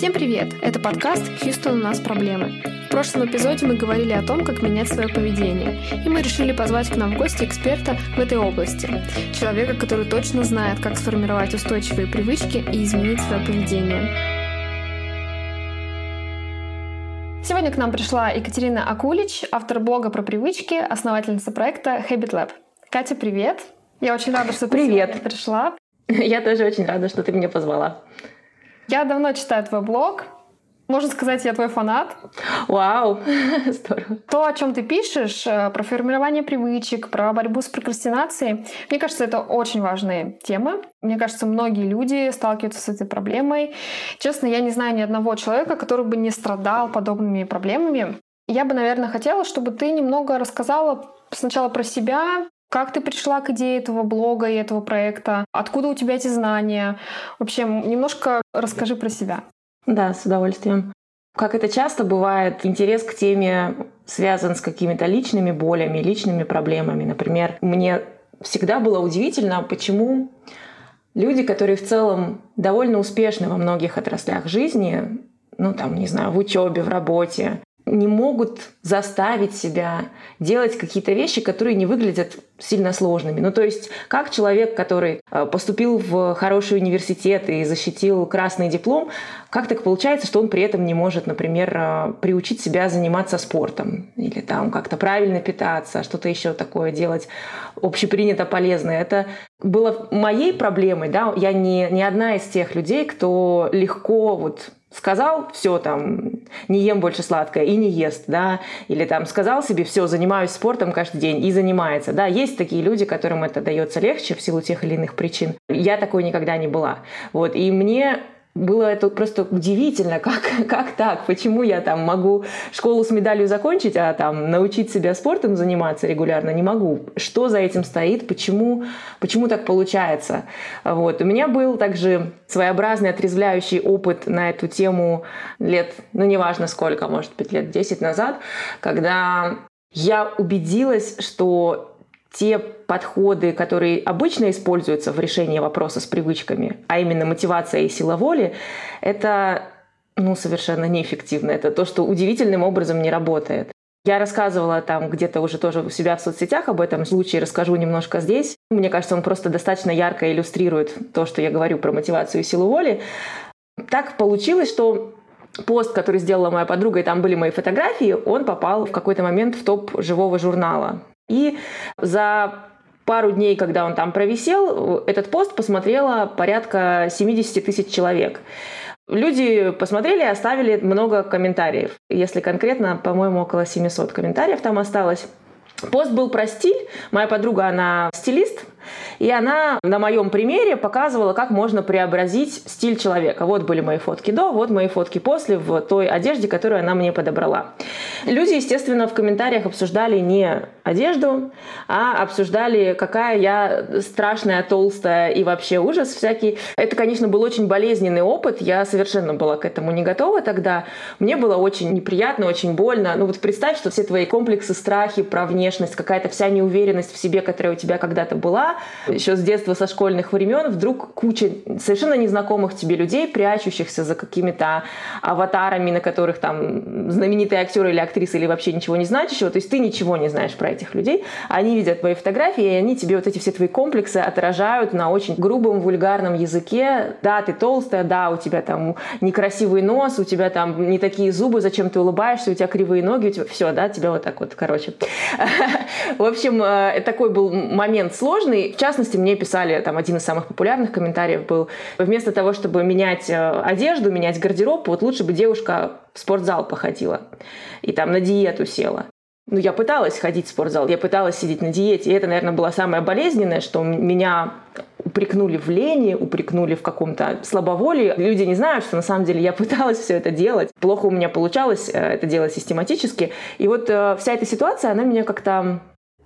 Всем привет! Это подкаст «Хьюстон, у нас проблемы». В прошлом эпизоде мы говорили о том, как менять свое поведение, и мы решили позвать к нам в гости эксперта в этой области. Человека, который точно знает, как сформировать устойчивые привычки и изменить свое поведение. Сегодня к нам пришла Екатерина Акулич, автор блога про привычки, основательница проекта Habit Lab. Катя, привет! Я очень рада, что ты привет. пришла. Я тоже очень рада, что ты меня позвала. Я давно читаю твой блог. Можно сказать, я твой фанат. Вау, здорово. То, о чем ты пишешь, э, про формирование привычек, про борьбу с прокрастинацией, мне кажется, это очень важные темы. Мне кажется, многие люди сталкиваются с этой проблемой. Честно, я не знаю ни одного человека, который бы не страдал подобными проблемами. Я бы, наверное, хотела, чтобы ты немного рассказала сначала про себя, как ты пришла к идее этого блога и этого проекта? Откуда у тебя эти знания? Вообще, немножко расскажи про себя. Да, с удовольствием. Как это часто бывает, интерес к теме связан с какими-то личными болями, личными проблемами. Например, мне всегда было удивительно, почему люди, которые в целом довольно успешны во многих отраслях жизни, ну там, не знаю, в учебе, в работе, не могут заставить себя делать какие-то вещи, которые не выглядят сильно сложными. Ну, то есть, как человек, который э, поступил в хороший университет и защитил красный диплом, как так получается, что он при этом не может, например, э, приучить себя заниматься спортом или там как-то правильно питаться, что-то еще такое делать общепринято полезное. Это было моей проблемой, да, я не, не одна из тех людей, кто легко вот сказал, все там, не ем больше сладкое и не ест, да, или там сказал себе, все, занимаюсь спортом каждый день и занимается, да, есть такие люди, которым это дается легче в силу тех или иных причин. Я такой никогда не была, вот, и мне было это просто удивительно, как, как так, почему я там могу школу с медалью закончить, а там научить себя спортом заниматься регулярно не могу. Что за этим стоит, почему, почему так получается. Вот. У меня был также своеобразный отрезвляющий опыт на эту тему лет, ну неважно сколько, может быть лет 10 назад, когда я убедилась, что те подходы, которые обычно используются в решении вопроса с привычками, а именно мотивация и сила воли, это ну, совершенно неэффективно. Это то, что удивительным образом не работает. Я рассказывала там где-то уже тоже у себя в соцсетях об этом случае, расскажу немножко здесь. Мне кажется, он просто достаточно ярко иллюстрирует то, что я говорю про мотивацию и силу воли. Так получилось, что пост, который сделала моя подруга, и там были мои фотографии, он попал в какой-то момент в топ живого журнала. И за пару дней, когда он там провисел, этот пост посмотрело порядка 70 тысяч человек. Люди посмотрели и оставили много комментариев. Если конкретно, по-моему, около 700 комментариев там осталось. Пост был про стиль. Моя подруга, она стилист, и она на моем примере показывала, как можно преобразить стиль человека. Вот были мои фотки до, вот мои фотки после в той одежде, которую она мне подобрала. Люди, естественно, в комментариях обсуждали не одежду, а обсуждали, какая я страшная, толстая и вообще ужас всякий. Это, конечно, был очень болезненный опыт. Я совершенно была к этому не готова тогда. Мне было очень неприятно, очень больно. Ну вот представь, что все твои комплексы, страхи про внешность, какая-то вся неуверенность в себе, которая у тебя когда-то была, еще с детства, со школьных времен, вдруг куча совершенно незнакомых тебе людей, прячущихся за какими-то аватарами, на которых там знаменитые актеры или актрисы или вообще ничего не значащего. То есть ты ничего не знаешь про этих людей. Они видят твои фотографии, и они тебе вот эти все твои комплексы отражают на очень грубом, вульгарном языке. Да, ты толстая, да, у тебя там некрасивый нос, у тебя там не такие зубы, зачем ты улыбаешься, у тебя кривые ноги, у тебя все, да, тебя вот так вот, короче. В общем, э, такой был момент сложный, в частности, мне писали, там один из самых популярных комментариев был, вместо того, чтобы менять э, одежду, менять гардероб, вот лучше бы девушка в спортзал походила и там на диету села. Ну, я пыталась ходить в спортзал, я пыталась сидеть на диете, и это, наверное, было самое болезненное, что меня упрекнули в лени, упрекнули в каком-то слабоволии. Люди не знают, что на самом деле я пыталась все это делать. Плохо у меня получалось э, это делать систематически. И вот э, вся эта ситуация, она меня как-то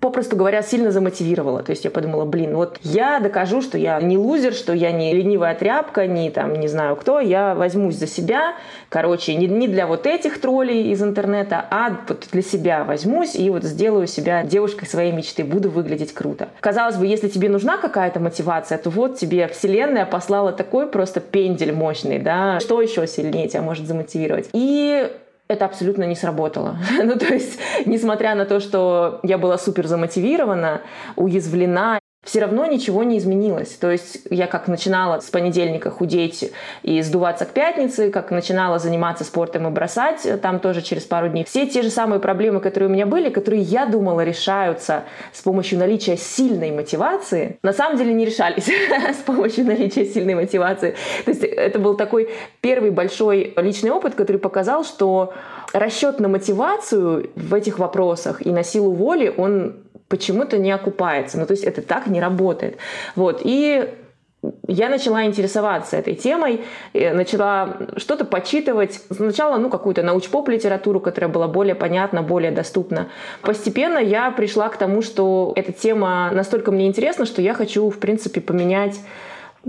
попросту говоря, сильно замотивировало. То есть я подумала, блин, вот я докажу, что я не лузер, что я не ленивая тряпка, не там, не знаю кто, я возьмусь за себя, короче, не, не для вот этих троллей из интернета, а вот для себя возьмусь и вот сделаю себя девушкой своей мечты, буду выглядеть круто. Казалось бы, если тебе нужна какая-то мотивация, то вот тебе вселенная послала такой просто пендель мощный, да, что еще сильнее тебя может замотивировать. И это абсолютно не сработало. ну, то есть, несмотря на то, что я была супер замотивирована, уязвлена, все равно ничего не изменилось. То есть я как начинала с понедельника худеть и сдуваться к пятнице, как начинала заниматься спортом и бросать э, там тоже через пару дней. Все те же самые проблемы, которые у меня были, которые я думала решаются с помощью наличия сильной мотивации, на самом деле не решались с помощью наличия сильной мотивации. То есть это был такой первый большой личный опыт, который показал, что расчет на мотивацию в этих вопросах и на силу воли, он почему-то не окупается. Ну, то есть это так не работает. Вот. И я начала интересоваться этой темой, начала что-то почитывать. Сначала, ну, какую-то научпоп литературу, которая была более понятна, более доступна. Постепенно я пришла к тому, что эта тема настолько мне интересна, что я хочу, в принципе, поменять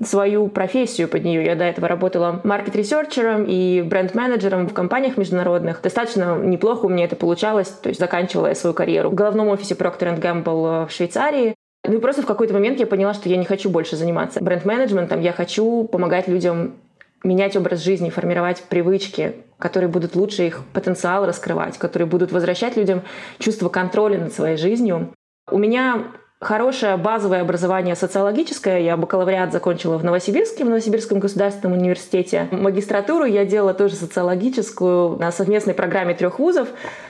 свою профессию под нее. Я до этого работала market researcher ом и бренд-менеджером в компаниях международных. Достаточно неплохо у меня это получалось, то есть заканчивала я свою карьеру в головном офисе Procter Gamble в Швейцарии. Ну и просто в какой-то момент я поняла, что я не хочу больше заниматься бренд-менеджментом, я хочу помогать людям менять образ жизни, формировать привычки, которые будут лучше их потенциал раскрывать, которые будут возвращать людям чувство контроля над своей жизнью. У меня хорошее базовое образование социологическое. Я бакалавриат закончила в Новосибирске, в Новосибирском государственном университете. Магистратуру я делала тоже социологическую на совместной программе трех вузов.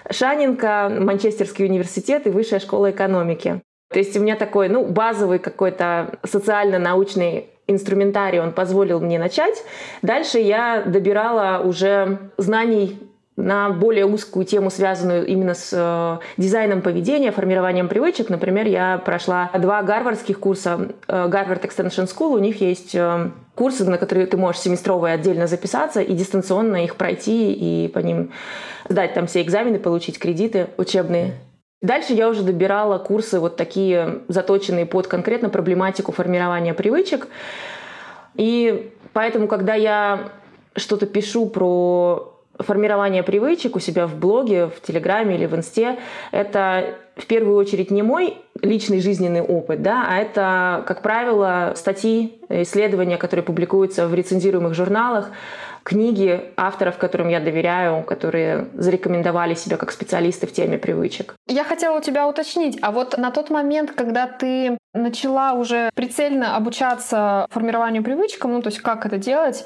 Шанинка, Манчестерский университет и Высшая школа экономики. То есть у меня такой, ну, базовый какой-то социально-научный инструментарий, он позволил мне начать. Дальше я добирала уже знаний на более узкую тему, связанную именно с э, дизайном поведения, формированием привычек. Например, я прошла два гарвардских курса, э, Гарвард Extension School, у них есть э, курсы, на которые ты можешь семестровые отдельно записаться и дистанционно их пройти и по ним сдать там все экзамены, получить кредиты учебные. Дальше я уже добирала курсы вот такие, заточенные под конкретно проблематику формирования привычек. И поэтому, когда я что-то пишу про формирование привычек у себя в блоге, в Телеграме или в Инсте, это в первую очередь не мой личный жизненный опыт, да, а это, как правило, статьи, исследования, которые публикуются в рецензируемых журналах, книги авторов, которым я доверяю, которые зарекомендовали себя как специалисты в теме привычек. Я хотела у тебя уточнить, а вот на тот момент, когда ты начала уже прицельно обучаться формированию привычкам, ну то есть как это делать,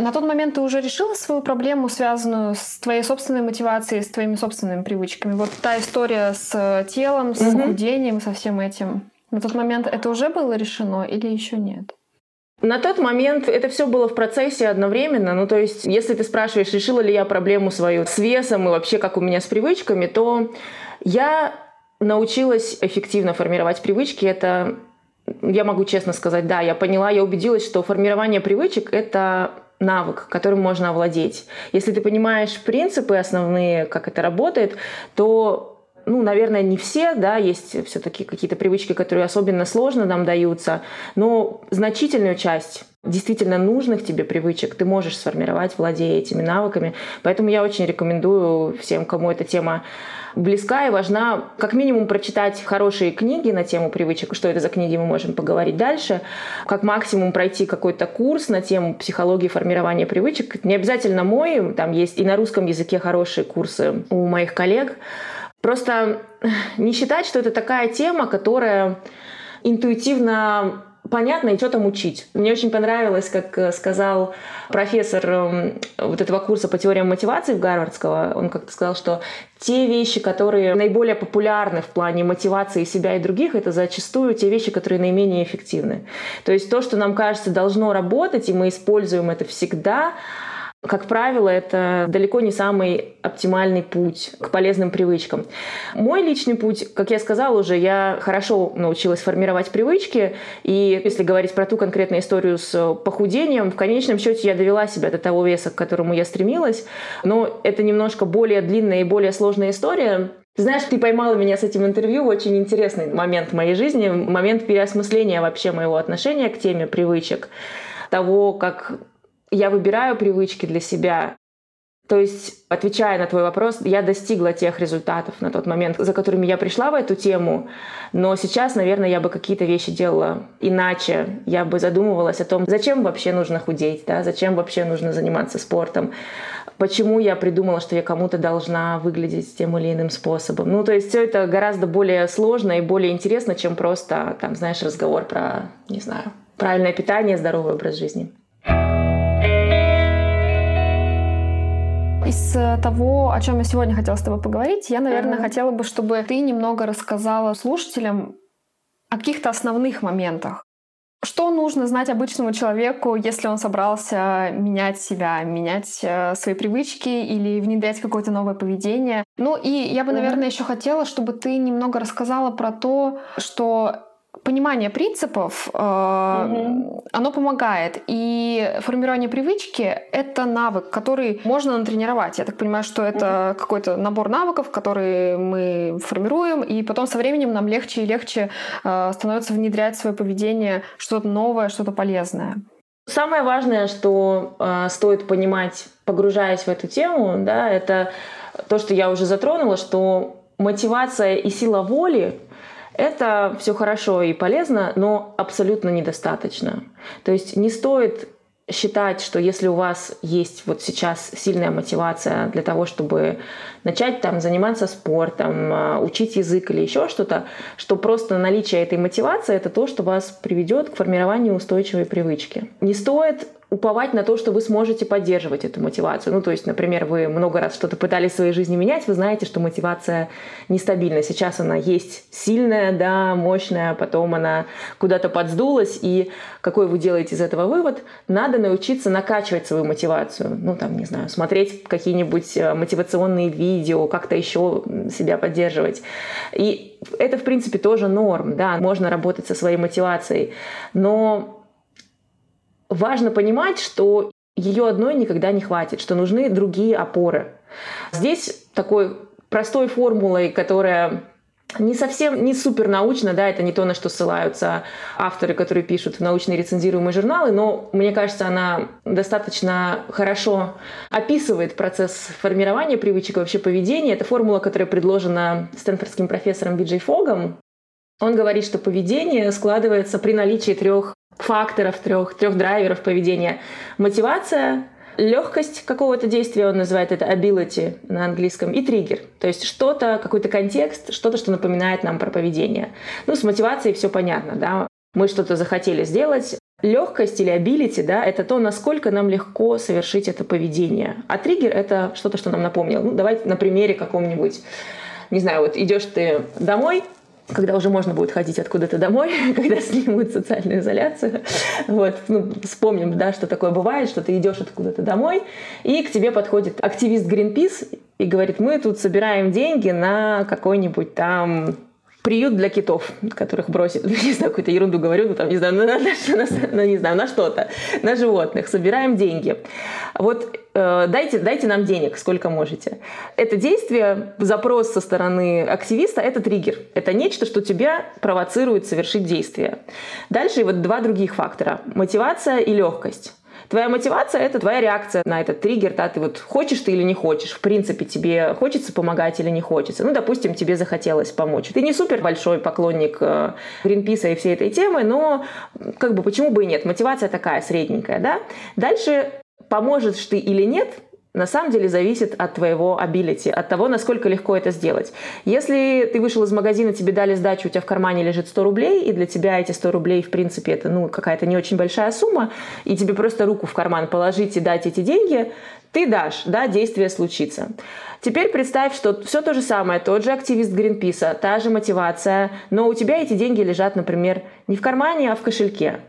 на тот момент ты уже решила свою проблему, связанную с твоей собственной мотивацией, с твоими собственными привычками? Вот та история с телом, с угу. худением, со всем этим. На тот момент это уже было решено или еще нет? На тот момент это все было в процессе одновременно. Ну, то есть, если ты спрашиваешь, решила ли я проблему свою с весом и вообще как у меня с привычками, то я научилась эффективно формировать привычки. Это, я могу честно сказать, да, я поняла, я убедилась, что формирование привычек — это навык, которым можно овладеть. Если ты понимаешь принципы основные, как это работает, то ну, наверное, не все, да, есть все-таки какие-то привычки, которые особенно сложно нам даются, но значительную часть действительно нужных тебе привычек ты можешь сформировать, владея этими навыками. Поэтому я очень рекомендую всем, кому эта тема близка и важна, как минимум прочитать хорошие книги на тему привычек, что это за книги мы можем поговорить дальше, как максимум пройти какой-то курс на тему психологии формирования привычек. Не обязательно мой, там есть и на русском языке хорошие курсы у моих коллег. Просто не считать, что это такая тема, которая интуитивно понятно и что там учить. Мне очень понравилось, как э, сказал профессор эм, вот этого курса по теориям мотивации в Гарвардского. Он как-то сказал, что те вещи, которые наиболее популярны в плане мотивации себя и других, это зачастую те вещи, которые наименее эффективны. То есть то, что нам кажется должно работать, и мы используем это всегда, как правило, это далеко не самый оптимальный путь к полезным привычкам. Мой личный путь, как я сказала уже, я хорошо научилась формировать привычки, и если говорить про ту конкретную историю с похудением, в конечном счете я довела себя до того веса, к которому я стремилась, но это немножко более длинная и более сложная история, знаешь, ты поймала меня с этим интервью. Очень интересный момент в моей жизни, момент переосмысления вообще моего отношения к теме привычек, того, как я выбираю привычки для себя. То есть, отвечая на твой вопрос, я достигла тех результатов на тот момент, за которыми я пришла в эту тему, но сейчас, наверное, я бы какие-то вещи делала иначе. Я бы задумывалась о том, зачем вообще нужно худеть, да? зачем вообще нужно заниматься спортом, почему я придумала, что я кому-то должна выглядеть тем или иным способом. Ну, то есть все это гораздо более сложно и более интересно, чем просто, там, знаешь, разговор про, не знаю, правильное питание, здоровый образ жизни. Из э, того, о чем я сегодня хотела с тобой поговорить, я, наверное, mm-hmm. хотела бы, чтобы ты немного рассказала слушателям о каких-то основных моментах. Что нужно знать обычному человеку, если он собрался менять себя, менять э, свои привычки или внедрять какое-то новое поведение? Ну и я бы, наверное, mm-hmm. еще хотела, чтобы ты немного рассказала про то, что понимание принципов, э, угу. оно помогает. И формирование привычки — это навык, который можно натренировать. Я так понимаю, что это угу. какой-то набор навыков, которые мы формируем, и потом со временем нам легче и легче э, становится внедрять в свое поведение что-то новое, что-то полезное. Самое важное, что э, стоит понимать, погружаясь в эту тему, да, это то, что я уже затронула, что мотивация и сила воли это все хорошо и полезно, но абсолютно недостаточно. То есть не стоит считать, что если у вас есть вот сейчас сильная мотивация для того, чтобы начать там заниматься спортом, а, учить язык или еще что-то, что просто наличие этой мотивации это то, что вас приведет к формированию устойчивой привычки. Не стоит уповать на то, что вы сможете поддерживать эту мотивацию. Ну, то есть, например, вы много раз что-то пытались в своей жизни менять, вы знаете, что мотивация нестабильна. Сейчас она есть сильная, да, мощная, потом она куда-то подсдулась, и какой вы делаете из этого вывод? Надо научиться накачивать свою мотивацию. Ну, там, не знаю, смотреть какие-нибудь э, мотивационные видео, как-то еще себя поддерживать. И это, в принципе, тоже норм, да, можно работать со своей мотивацией, но важно понимать, что ее одной никогда не хватит, что нужны другие опоры. Здесь такой простой формулой, которая не совсем, не супер научно, да, это не то, на что ссылаются авторы, которые пишут в научные рецензируемые журналы, но мне кажется, она достаточно хорошо описывает процесс формирования привычек и вообще поведения. Это формула, которая предложена стэнфордским профессором Биджей Фогом. Он говорит, что поведение складывается при наличии трех факторов, трех, трех драйверов поведения. Мотивация, легкость какого-то действия, он называет это ability на английском, и триггер. То есть что-то, какой-то контекст, что-то, что напоминает нам про поведение. Ну, с мотивацией все понятно, да. Мы что-то захотели сделать, Легкость или ability, да, это то, насколько нам легко совершить это поведение. А триггер — это что-то, что нам напомнил. Ну, давайте на примере каком-нибудь, не знаю, вот идешь ты домой, когда уже можно будет ходить откуда-то домой, когда снимут социальную изоляцию. Вот, ну, вспомним, да, что такое бывает, что ты идешь откуда-то домой, и к тебе подходит активист Greenpeace и говорит, мы тут собираем деньги на какой-нибудь там приют для китов, которых бросят, не знаю, какую-то ерунду говорю, ну там, не знаю, на, на, на, на, не знаю, на что-то, на животных, собираем деньги. Вот э, дайте, дайте нам денег, сколько можете. Это действие, запрос со стороны активиста, это триггер. Это нечто, что тебя провоцирует совершить действие. Дальше вот два других фактора. Мотивация и легкость. Твоя мотивация — это твоя реакция на этот триггер, да, ты вот хочешь ты или не хочешь, в принципе, тебе хочется помогать или не хочется. Ну, допустим, тебе захотелось помочь. Ты не супер большой поклонник э, Гринписа и всей этой темы, но как бы почему бы и нет, мотивация такая средненькая, да. Дальше поможешь ты или нет — на самом деле зависит от твоего ability, от того, насколько легко это сделать. Если ты вышел из магазина, тебе дали сдачу, у тебя в кармане лежит 100 рублей, и для тебя эти 100 рублей, в принципе, это ну, какая-то не очень большая сумма, и тебе просто руку в карман положить и дать эти деньги, ты дашь, да, действие случится. Теперь представь, что все то же самое, тот же активист Гринписа, та же мотивация, но у тебя эти деньги лежат, например, не в кармане, а в кошельке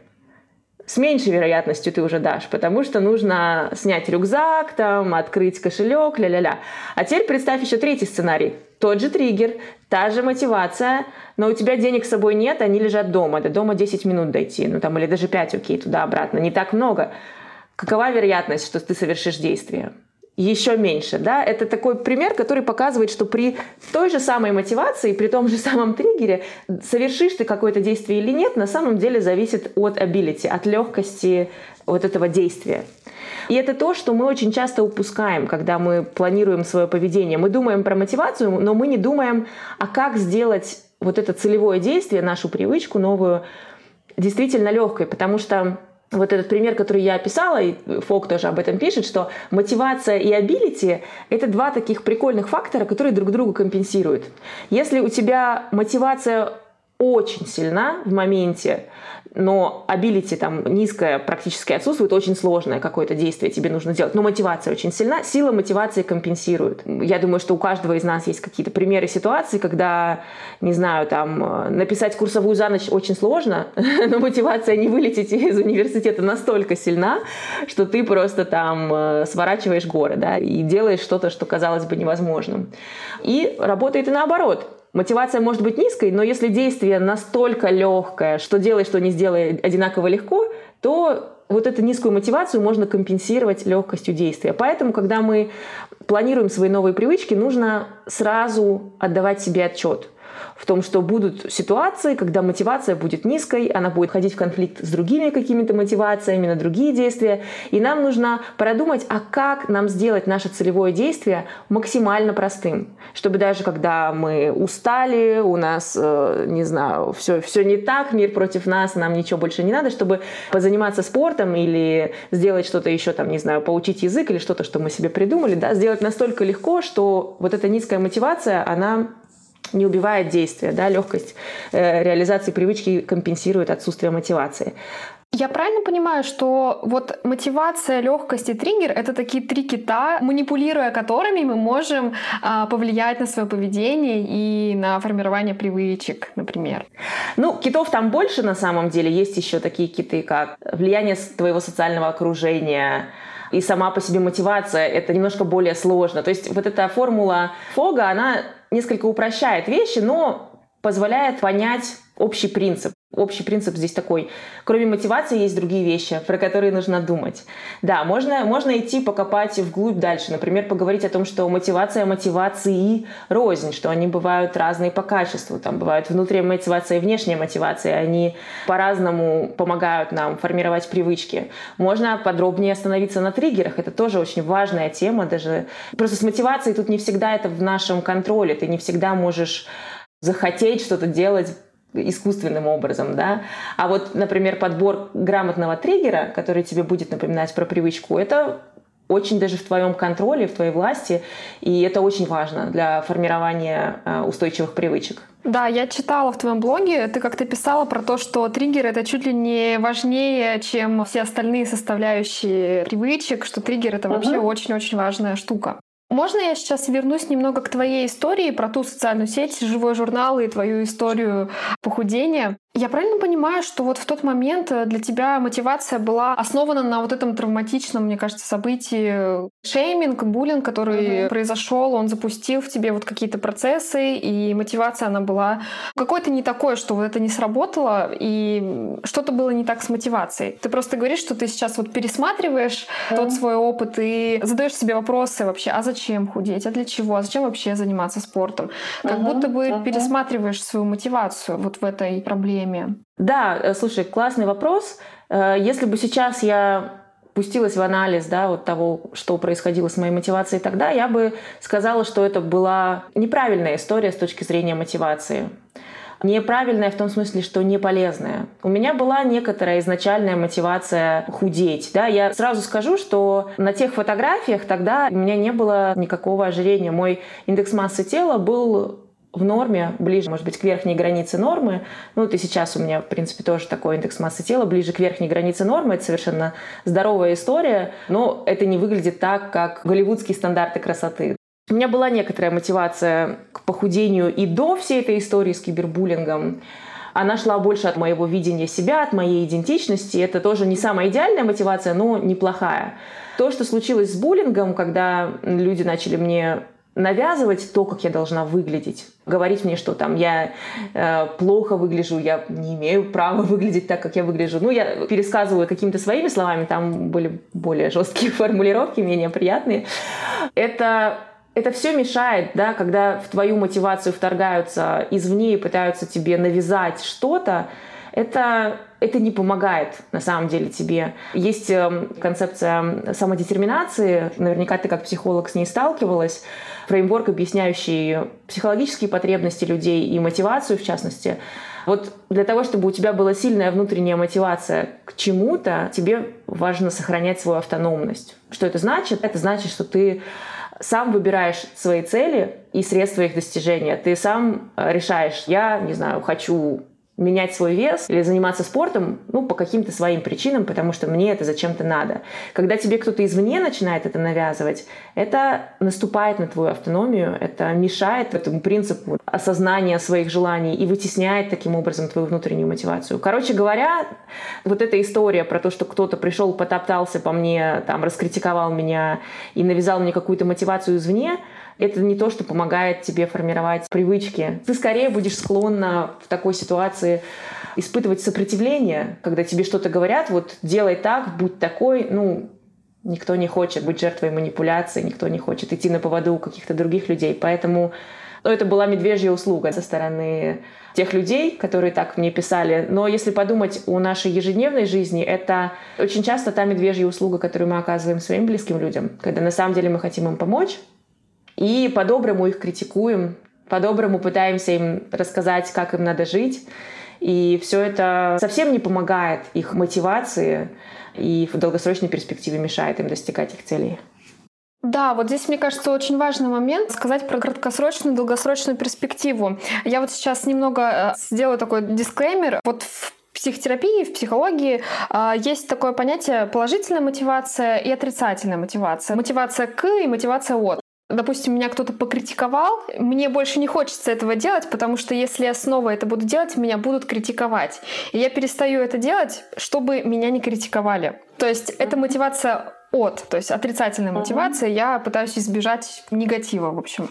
с меньшей вероятностью ты уже дашь, потому что нужно снять рюкзак, там, открыть кошелек, ля-ля-ля. А теперь представь еще третий сценарий. Тот же триггер, та же мотивация, но у тебя денег с собой нет, они лежат дома. До дома 10 минут дойти, ну там, или даже 5, окей, туда-обратно. Не так много. Какова вероятность, что ты совершишь действие? Еще меньше. Да? Это такой пример, который показывает, что при той же самой мотивации, при том же самом триггере, совершишь ты какое-то действие или нет, на самом деле зависит от ability, от легкости вот этого действия. И это то, что мы очень часто упускаем, когда мы планируем свое поведение. Мы думаем про мотивацию, но мы не думаем, а как сделать вот это целевое действие, нашу привычку новую, действительно легкой, потому что вот этот пример, который я описала, и Фок тоже об этом пишет, что мотивация и абилити — это два таких прикольных фактора, которые друг друга компенсируют. Если у тебя мотивация очень сильна в моменте, но ability там низкая практически отсутствует, очень сложное какое-то действие тебе нужно делать, но мотивация очень сильна, сила мотивации компенсирует. Я думаю, что у каждого из нас есть какие-то примеры ситуаций, когда, не знаю, там, написать курсовую за ночь очень сложно, но мотивация не вылететь из университета настолько сильна, что ты просто там э, сворачиваешь горы, да, и делаешь что-то, что казалось бы невозможным. И работает и наоборот Мотивация может быть низкой, но если действие настолько легкое, что делай, что не сделай одинаково легко, то вот эту низкую мотивацию можно компенсировать легкостью действия. Поэтому, когда мы планируем свои новые привычки, нужно сразу отдавать себе отчет – в том, что будут ситуации, когда мотивация будет низкой, она будет ходить в конфликт с другими какими-то мотивациями на другие действия, и нам нужно продумать, а как нам сделать наше целевое действие максимально простым, чтобы даже когда мы устали, у нас, э, не знаю, все, все не так, мир против нас, нам ничего больше не надо, чтобы позаниматься спортом или сделать что-то еще, там, не знаю, поучить язык или что-то, что мы себе придумали, да, сделать настолько легко, что вот эта низкая мотивация, она не убивает действие, да, легкость э, реализации привычки компенсирует отсутствие мотивации. Я правильно понимаю, что вот мотивация, легкость и триггер — это такие три кита, манипулируя которыми мы можем а, повлиять на свое поведение и на формирование привычек, например? Ну, китов там больше на самом деле. Есть еще такие киты, как влияние твоего социального окружения, и сама по себе мотивация — это немножко более сложно. То есть вот эта формула Фога, она несколько упрощает вещи, но позволяет понять общий принцип. Общий принцип здесь такой. Кроме мотивации есть другие вещи, про которые нужно думать. Да, можно, можно идти покопать вглубь дальше. Например, поговорить о том, что мотивация мотивации рознь, что они бывают разные по качеству. Там бывают внутренняя мотивация и внешняя мотивация. Они по-разному помогают нам формировать привычки. Можно подробнее остановиться на триггерах. Это тоже очень важная тема. Даже просто с мотивацией тут не всегда это в нашем контроле. Ты не всегда можешь захотеть что-то делать искусственным образом, да. А вот, например, подбор грамотного триггера, который тебе будет напоминать про привычку, это очень даже в твоем контроле, в твоей власти, и это очень важно для формирования э, устойчивых привычек. Да, я читала в твоем блоге, ты как-то писала про то, что триггер это чуть ли не важнее, чем все остальные составляющие привычек, что триггер это вообще очень-очень важная штука. Можно я сейчас вернусь немного к твоей истории про ту социальную сеть, живой журнал и твою историю похудения? Я правильно понимаю, что вот в тот момент э, для тебя мотивация была основана на вот этом травматичном, мне кажется, событии шейминг, буллинг, который uh-huh. произошел, он запустил в тебе вот какие-то процессы, и мотивация она была какой-то не такой, что вот это не сработало, и что-то было не так с мотивацией. Ты просто говоришь, что ты сейчас вот пересматриваешь uh-huh. тот свой опыт и задаешь себе вопросы вообще, а зачем худеть, а для чего, а зачем вообще заниматься спортом? Как uh-huh. будто бы uh-huh. пересматриваешь свою мотивацию вот в этой проблеме время? Да, э, слушай, классный вопрос. Э, если бы сейчас я пустилась в анализ да, вот того, что происходило с моей мотивацией тогда, я бы сказала, что это была неправильная история с точки зрения мотивации. Неправильная в том смысле, что не полезная. У меня была некоторая изначальная мотивация худеть. Да, я сразу скажу, что на тех фотографиях тогда у меня не было никакого ожирения. Мой индекс массы тела был в норме, ближе, может быть, к верхней границе нормы. Ну, вот и сейчас у меня, в принципе, тоже такой индекс массы тела, ближе к верхней границе нормы. Это совершенно здоровая история, но это не выглядит так, как голливудские стандарты красоты. У меня была некоторая мотивация к похудению и до всей этой истории с кибербуллингом. Она шла больше от моего видения себя, от моей идентичности. Это тоже не самая идеальная мотивация, но неплохая. То, что случилось с буллингом, когда люди начали мне навязывать то, как я должна выглядеть, говорить мне, что там я э, плохо выгляжу, я не имею права выглядеть так, как я выгляжу. Ну, я пересказываю какими-то своими словами, там были более жесткие формулировки, менее приятные. Это это все мешает, да, когда в твою мотивацию вторгаются извне и пытаются тебе навязать что-то, это, это не помогает на самом деле тебе. Есть эм, концепция самодетерминации, наверняка ты как психолог с ней сталкивалась, фреймворк, объясняющий психологические потребности людей и мотивацию в частности. Вот для того, чтобы у тебя была сильная внутренняя мотивация к чему-то, тебе важно сохранять свою автономность. Что это значит? Это значит, что ты сам выбираешь свои цели и средства их достижения. Ты сам э, решаешь, я, не знаю, хочу менять свой вес или заниматься спортом, ну, по каким-то своим причинам, потому что мне это зачем-то надо. Когда тебе кто-то извне начинает это навязывать, это наступает на твою автономию, это мешает этому принципу осознания своих желаний и вытесняет таким образом твою внутреннюю мотивацию. Короче говоря, вот эта история про то, что кто-то пришел, потоптался по мне, там, раскритиковал меня и навязал мне какую-то мотивацию извне, это не то, что помогает тебе формировать привычки. Ты скорее будешь склонна в такой ситуации испытывать сопротивление, когда тебе что-то говорят, вот делай так, будь такой, ну, никто не хочет быть жертвой манипуляции, никто не хочет идти на поводу у каких-то других людей. Поэтому ну, это была медвежья услуга со стороны тех людей, которые так мне писали. Но если подумать о нашей ежедневной жизни, это очень часто та медвежья услуга, которую мы оказываем своим близким людям, когда на самом деле мы хотим им помочь, и по-доброму их критикуем, по-доброму пытаемся им рассказать, как им надо жить. И все это совсем не помогает их мотивации и в долгосрочной перспективе мешает им достигать их целей. Да, вот здесь, мне кажется, очень важный момент сказать про краткосрочную и долгосрочную перспективу. Я вот сейчас немного э, сделаю такой дисклеймер. Вот в психотерапии, в психологии э, есть такое понятие положительная мотивация и отрицательная мотивация. Мотивация к и мотивация от допустим, меня кто-то покритиковал, мне больше не хочется этого делать, потому что если я снова это буду делать, меня будут критиковать. И я перестаю это делать, чтобы меня не критиковали. То есть это мотивация от, то есть отрицательная мотивация. Я пытаюсь избежать негатива, в общем.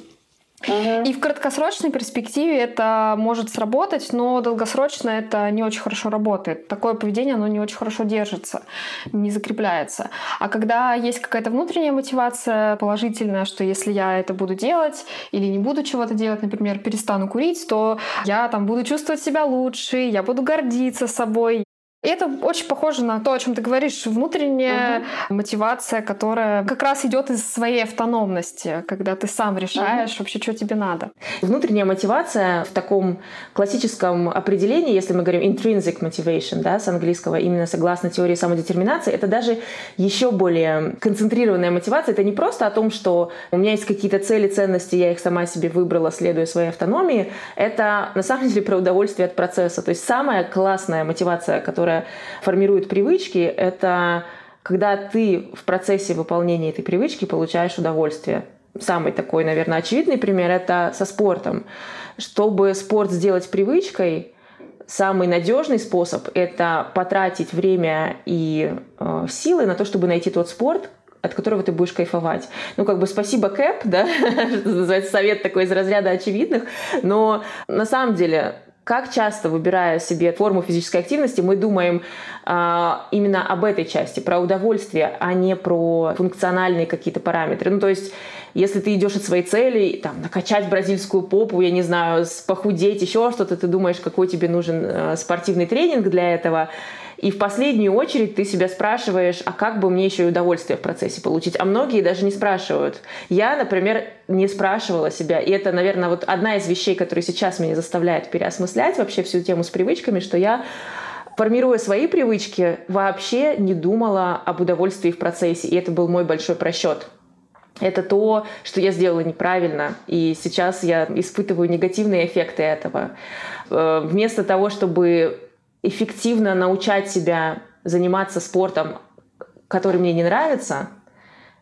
И в краткосрочной перспективе это может сработать, но долгосрочно это не очень хорошо работает. Такое поведение, оно не очень хорошо держится, не закрепляется. А когда есть какая-то внутренняя мотивация положительная, что если я это буду делать или не буду чего-то делать, например, перестану курить, то я там буду чувствовать себя лучше, я буду гордиться собой, и это очень похоже на то, о чем ты говоришь, внутренняя угу. мотивация, которая как раз идет из своей автономности, когда ты сам решаешь угу. вообще, что тебе надо. Внутренняя мотивация в таком классическом определении, если мы говорим intrinsic motivation, да, с английского, именно согласно теории самодетерминации, это даже еще более концентрированная мотивация. Это не просто о том, что у меня есть какие-то цели, ценности, я их сама себе выбрала, следуя своей автономии. Это на самом деле про удовольствие от процесса. То есть самая классная мотивация, которая которая формирует привычки, это когда ты в процессе выполнения этой привычки получаешь удовольствие. Самый такой, наверное, очевидный пример – это со спортом. Чтобы спорт сделать привычкой, самый надежный способ – это потратить время и э, силы на то, чтобы найти тот спорт, от которого ты будешь кайфовать. Ну, как бы спасибо Кэп, да, называется совет такой из разряда очевидных, но на самом деле как часто, выбирая себе форму физической активности, мы думаем э, именно об этой части, про удовольствие, а не про функциональные какие-то параметры. Ну, то есть, если ты идешь от своей цели, там, накачать бразильскую попу, я не знаю, похудеть, еще что-то, ты думаешь, какой тебе нужен э, спортивный тренинг для этого, и в последнюю очередь ты себя спрашиваешь, а как бы мне еще и удовольствие в процессе получить? А многие даже не спрашивают. Я, например, не спрашивала себя. И это, наверное, вот одна из вещей, которая сейчас меня заставляет переосмыслять вообще всю тему с привычками, что я формируя свои привычки, вообще не думала об удовольствии в процессе. И это был мой большой просчет. Это то, что я сделала неправильно, и сейчас я испытываю негативные эффекты этого. Э, вместо того, чтобы эффективно научать себя заниматься спортом, который мне не нравится.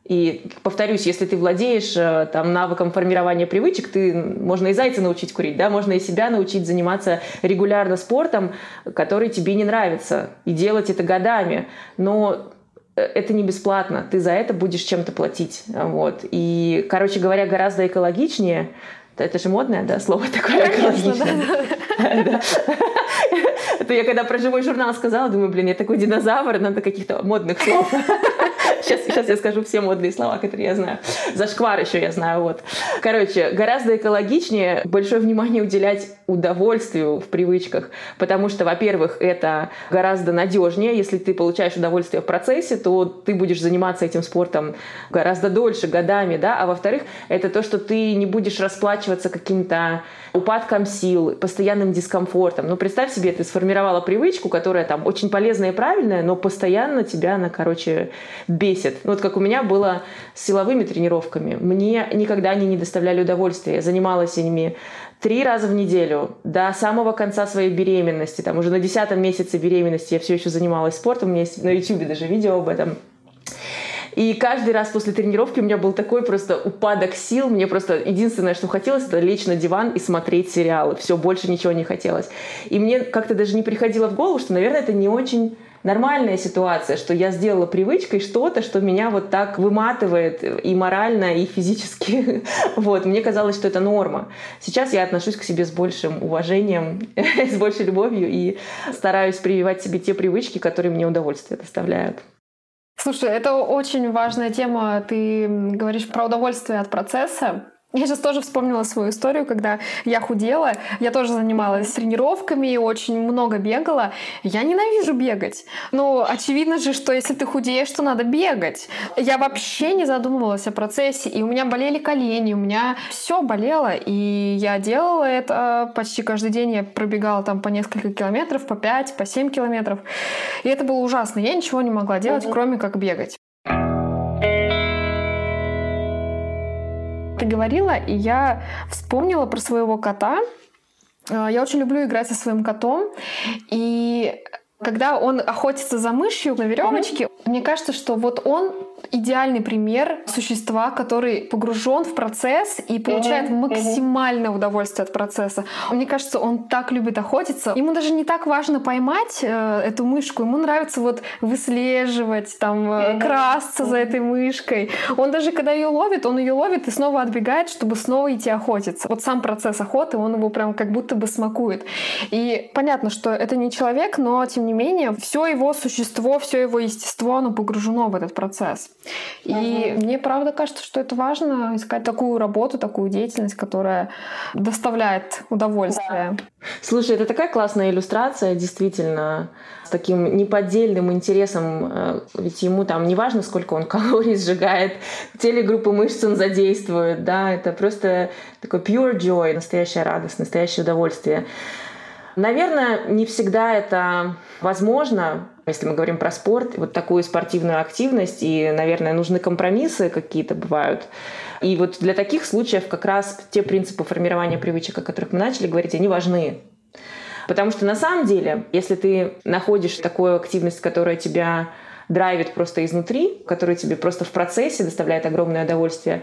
И повторюсь, если ты владеешь э, там, навыком формирования привычек, ты можно и зайца научить курить, да, можно и себя научить заниматься регулярно спортом, который тебе не нравится, и делать это годами. Но э, это не бесплатно, ты за это будешь чем-то платить. Вот. И, короче говоря, гораздо экологичнее это же модное, да, слово такое Конечно, экологичное. Это я когда про живой журнал сказала, думаю, блин, я такой динозавр, надо каких-то модных слов Сейчас, сейчас я скажу все модные слова, которые я знаю. Зашквар еще я знаю, вот. Короче, гораздо экологичнее большое внимание уделять удовольствию в привычках, потому что, во-первых, это гораздо надежнее. Если ты получаешь удовольствие в процессе, то ты будешь заниматься этим спортом гораздо дольше, годами, да, а во-вторых, это то, что ты не будешь расплачиваться каким-то упадком сил, постоянным дискомфортом. Ну, представь себе, ты сформировала привычку, которая там очень полезная и правильная, но постоянно тебя она, короче, бесит. Ну, вот как у меня было с силовыми тренировками. Мне никогда они не доставляли удовольствия. Я занималась ими три раза в неделю до самого конца своей беременности. Там уже на десятом месяце беременности я все еще занималась спортом. У меня есть на YouTube даже видео об этом. И каждый раз после тренировки у меня был такой просто упадок сил. Мне просто единственное, что хотелось, это лечь на диван и смотреть сериалы. Все, больше ничего не хотелось. И мне как-то даже не приходило в голову, что, наверное, это не очень нормальная ситуация, что я сделала привычкой что-то, что меня вот так выматывает и морально, и физически. Вот, мне казалось, что это норма. Сейчас я отношусь к себе с большим уважением, с большей любовью и стараюсь прививать себе те привычки, которые мне удовольствие доставляют. Слушай, это очень важная тема. Ты говоришь про удовольствие от процесса. Я сейчас тоже вспомнила свою историю, когда я худела. Я тоже занималась тренировками, очень много бегала. Я ненавижу бегать. Ну, очевидно же, что если ты худеешь, то надо бегать. Я вообще не задумывалась о процессе, и у меня болели колени, у меня все болело, и я делала это почти каждый день. Я пробегала там по несколько километров, по 5, по 7 километров. И это было ужасно. Я ничего не могла делать, угу. кроме как бегать. Ты говорила, и я вспомнила про своего кота. Э, я очень люблю играть со своим котом. И когда он охотится за мышью на веревочке, mm-hmm. мне кажется, что вот он идеальный пример существа, который погружен в процесс и получает максимальное удовольствие от процесса. Мне кажется, он так любит охотиться. Ему даже не так важно поймать э, эту мышку, ему нравится вот выслеживать, там, mm-hmm. красться за этой мышкой. Он даже когда ее ловит, он ее ловит и снова отбегает, чтобы снова идти охотиться. Вот сам процесс охоты, он его прям как будто бы смакует. И понятно, что это не человек, но тем не менее, все его существо, все его естество, оно погружено в этот процесс. И угу. мне правда кажется, что это важно искать такую работу, такую деятельность, которая доставляет удовольствие. Да. Слушай, это такая классная иллюстрация, действительно, с таким неподдельным интересом, э, ведь ему там не важно, сколько он калорий сжигает, телегруппы мышц он задействует, да, это просто такой pure joy, настоящая радость, настоящее удовольствие. Наверное, не всегда это возможно, если мы говорим про спорт, вот такую спортивную активность, и, наверное, нужны компромиссы какие-то бывают. И вот для таких случаев как раз те принципы формирования привычек, о которых мы начали говорить, они важны. Потому что на самом деле, если ты находишь такую активность, которая тебя драйвит просто изнутри, которая тебе просто в процессе доставляет огромное удовольствие,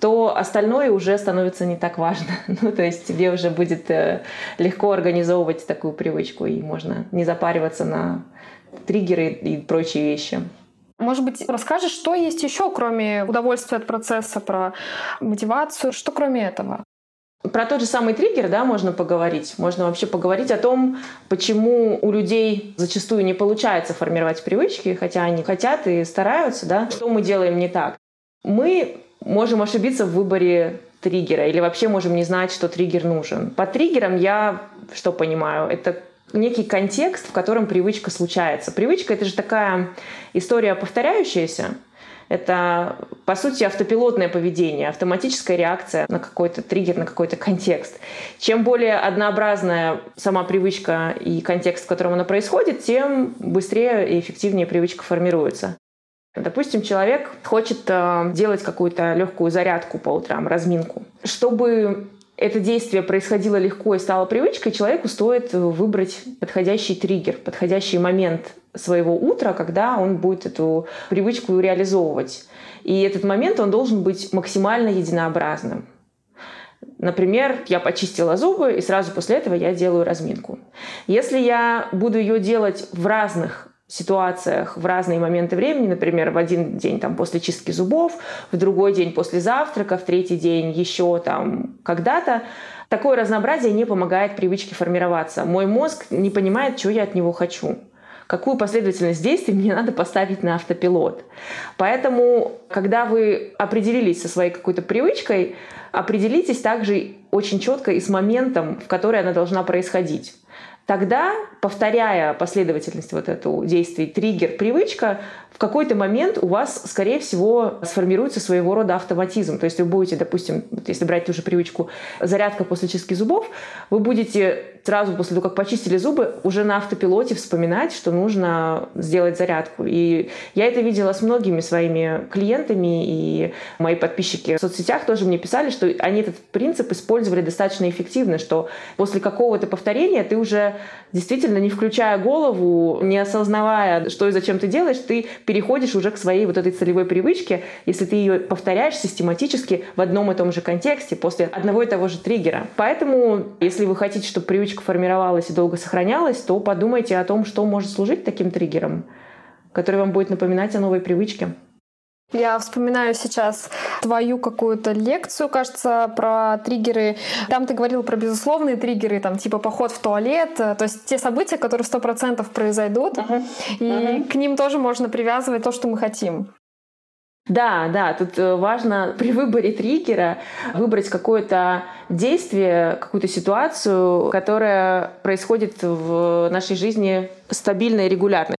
то остальное уже становится не так важно. Ну, то есть тебе уже будет э, легко организовывать такую привычку, и можно не запариваться на триггеры и прочие вещи. Может быть, расскажешь, что есть еще, кроме удовольствия от процесса, про мотивацию, что кроме этого? Про тот же самый триггер, да, можно поговорить. Можно вообще поговорить о том, почему у людей зачастую не получается формировать привычки, хотя они хотят и стараются, да. Что мы делаем не так? Мы можем ошибиться в выборе триггера или вообще можем не знать, что триггер нужен. Под триггером я что понимаю? Это некий контекст, в котором привычка случается. Привычка — это же такая история повторяющаяся. Это, по сути, автопилотное поведение, автоматическая реакция на какой-то триггер, на какой-то контекст. Чем более однообразная сама привычка и контекст, в котором она происходит, тем быстрее и эффективнее привычка формируется. Допустим, человек хочет э, делать какую-то легкую зарядку по утрам, разминку. Чтобы это действие происходило легко и стало привычкой, человеку стоит выбрать подходящий триггер, подходящий момент своего утра, когда он будет эту привычку реализовывать. И этот момент, он должен быть максимально единообразным. Например, я почистила зубы, и сразу после этого я делаю разминку. Если я буду ее делать в разных ситуациях в разные моменты времени, например, в один день там после чистки зубов, в другой день после завтрака, в третий день еще там когда-то. Такое разнообразие не помогает привычке формироваться. Мой мозг не понимает, что я от него хочу. какую последовательность действий мне надо поставить на автопилот. Поэтому, когда вы определились со своей какой-то привычкой, определитесь также очень четко и с моментом, в который она должна происходить. Тогда, повторяя последовательность вот эту действий, триггер, привычка, в какой-то момент у вас, скорее всего, сформируется своего рода автоматизм. То есть вы будете, допустим, если брать ту же привычку зарядка после чистки зубов, вы будете сразу после того, как почистили зубы, уже на автопилоте вспоминать, что нужно сделать зарядку. И я это видела с многими своими клиентами, и мои подписчики в соцсетях тоже мне писали, что они этот принцип использовали достаточно эффективно, что после какого-то повторения ты уже действительно, не включая голову, не осознавая, что и зачем ты делаешь, ты переходишь уже к своей вот этой целевой привычке, если ты ее повторяешь систематически в одном и том же контексте после одного и того же триггера. Поэтому, если вы хотите, чтобы привычка формировалась и долго сохранялась, то подумайте о том, что может служить таким триггером, который вам будет напоминать о новой привычке. Я вспоминаю сейчас твою какую-то лекцию, кажется, про триггеры. Там ты говорил про безусловные триггеры, там типа поход в туалет, то есть те события, которые сто процентов произойдут, uh-huh. и uh-huh. к ним тоже можно привязывать то, что мы хотим. Да, да, тут э, важно при выборе триггера выбрать какое-то действие, какую-то ситуацию, которая происходит в нашей жизни стабильно и регулярно.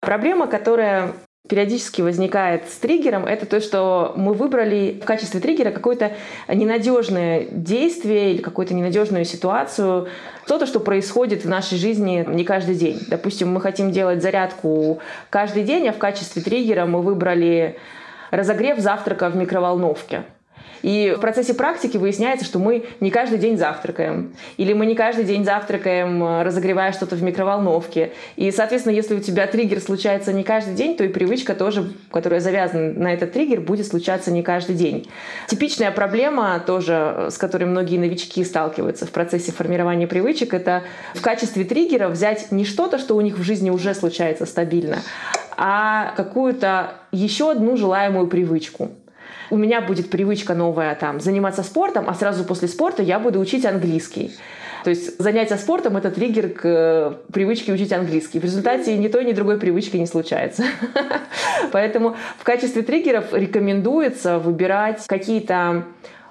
Проблема, которая периодически возникает с триггером, это то, что мы выбрали в качестве триггера какое-то ненадежное действие или какую-то ненадежную ситуацию, что-то, что происходит в нашей жизни не каждый день. Допустим, мы хотим делать зарядку каждый день, а в качестве триггера мы выбрали разогрев завтрака в микроволновке. И в процессе практики выясняется, что мы не каждый день завтракаем. Или мы не каждый день завтракаем, э, разогревая что-то в микроволновке. И, соответственно, если у тебя триггер случается не каждый день, то и привычка тоже, которая завязана на этот триггер, будет случаться не каждый день. Типичная проблема тоже, э, с которой многие новички сталкиваются в процессе формирования привычек, это в качестве триггера взять не что-то, что у них в жизни уже случается стабильно, а какую-то еще одну желаемую привычку у меня будет привычка новая там заниматься спортом, а сразу после спорта я буду учить английский. То есть занятие спортом — это триггер к э, привычке учить английский. В результате ни той, ни другой привычки не случается. Поэтому в качестве триггеров рекомендуется выбирать какие-то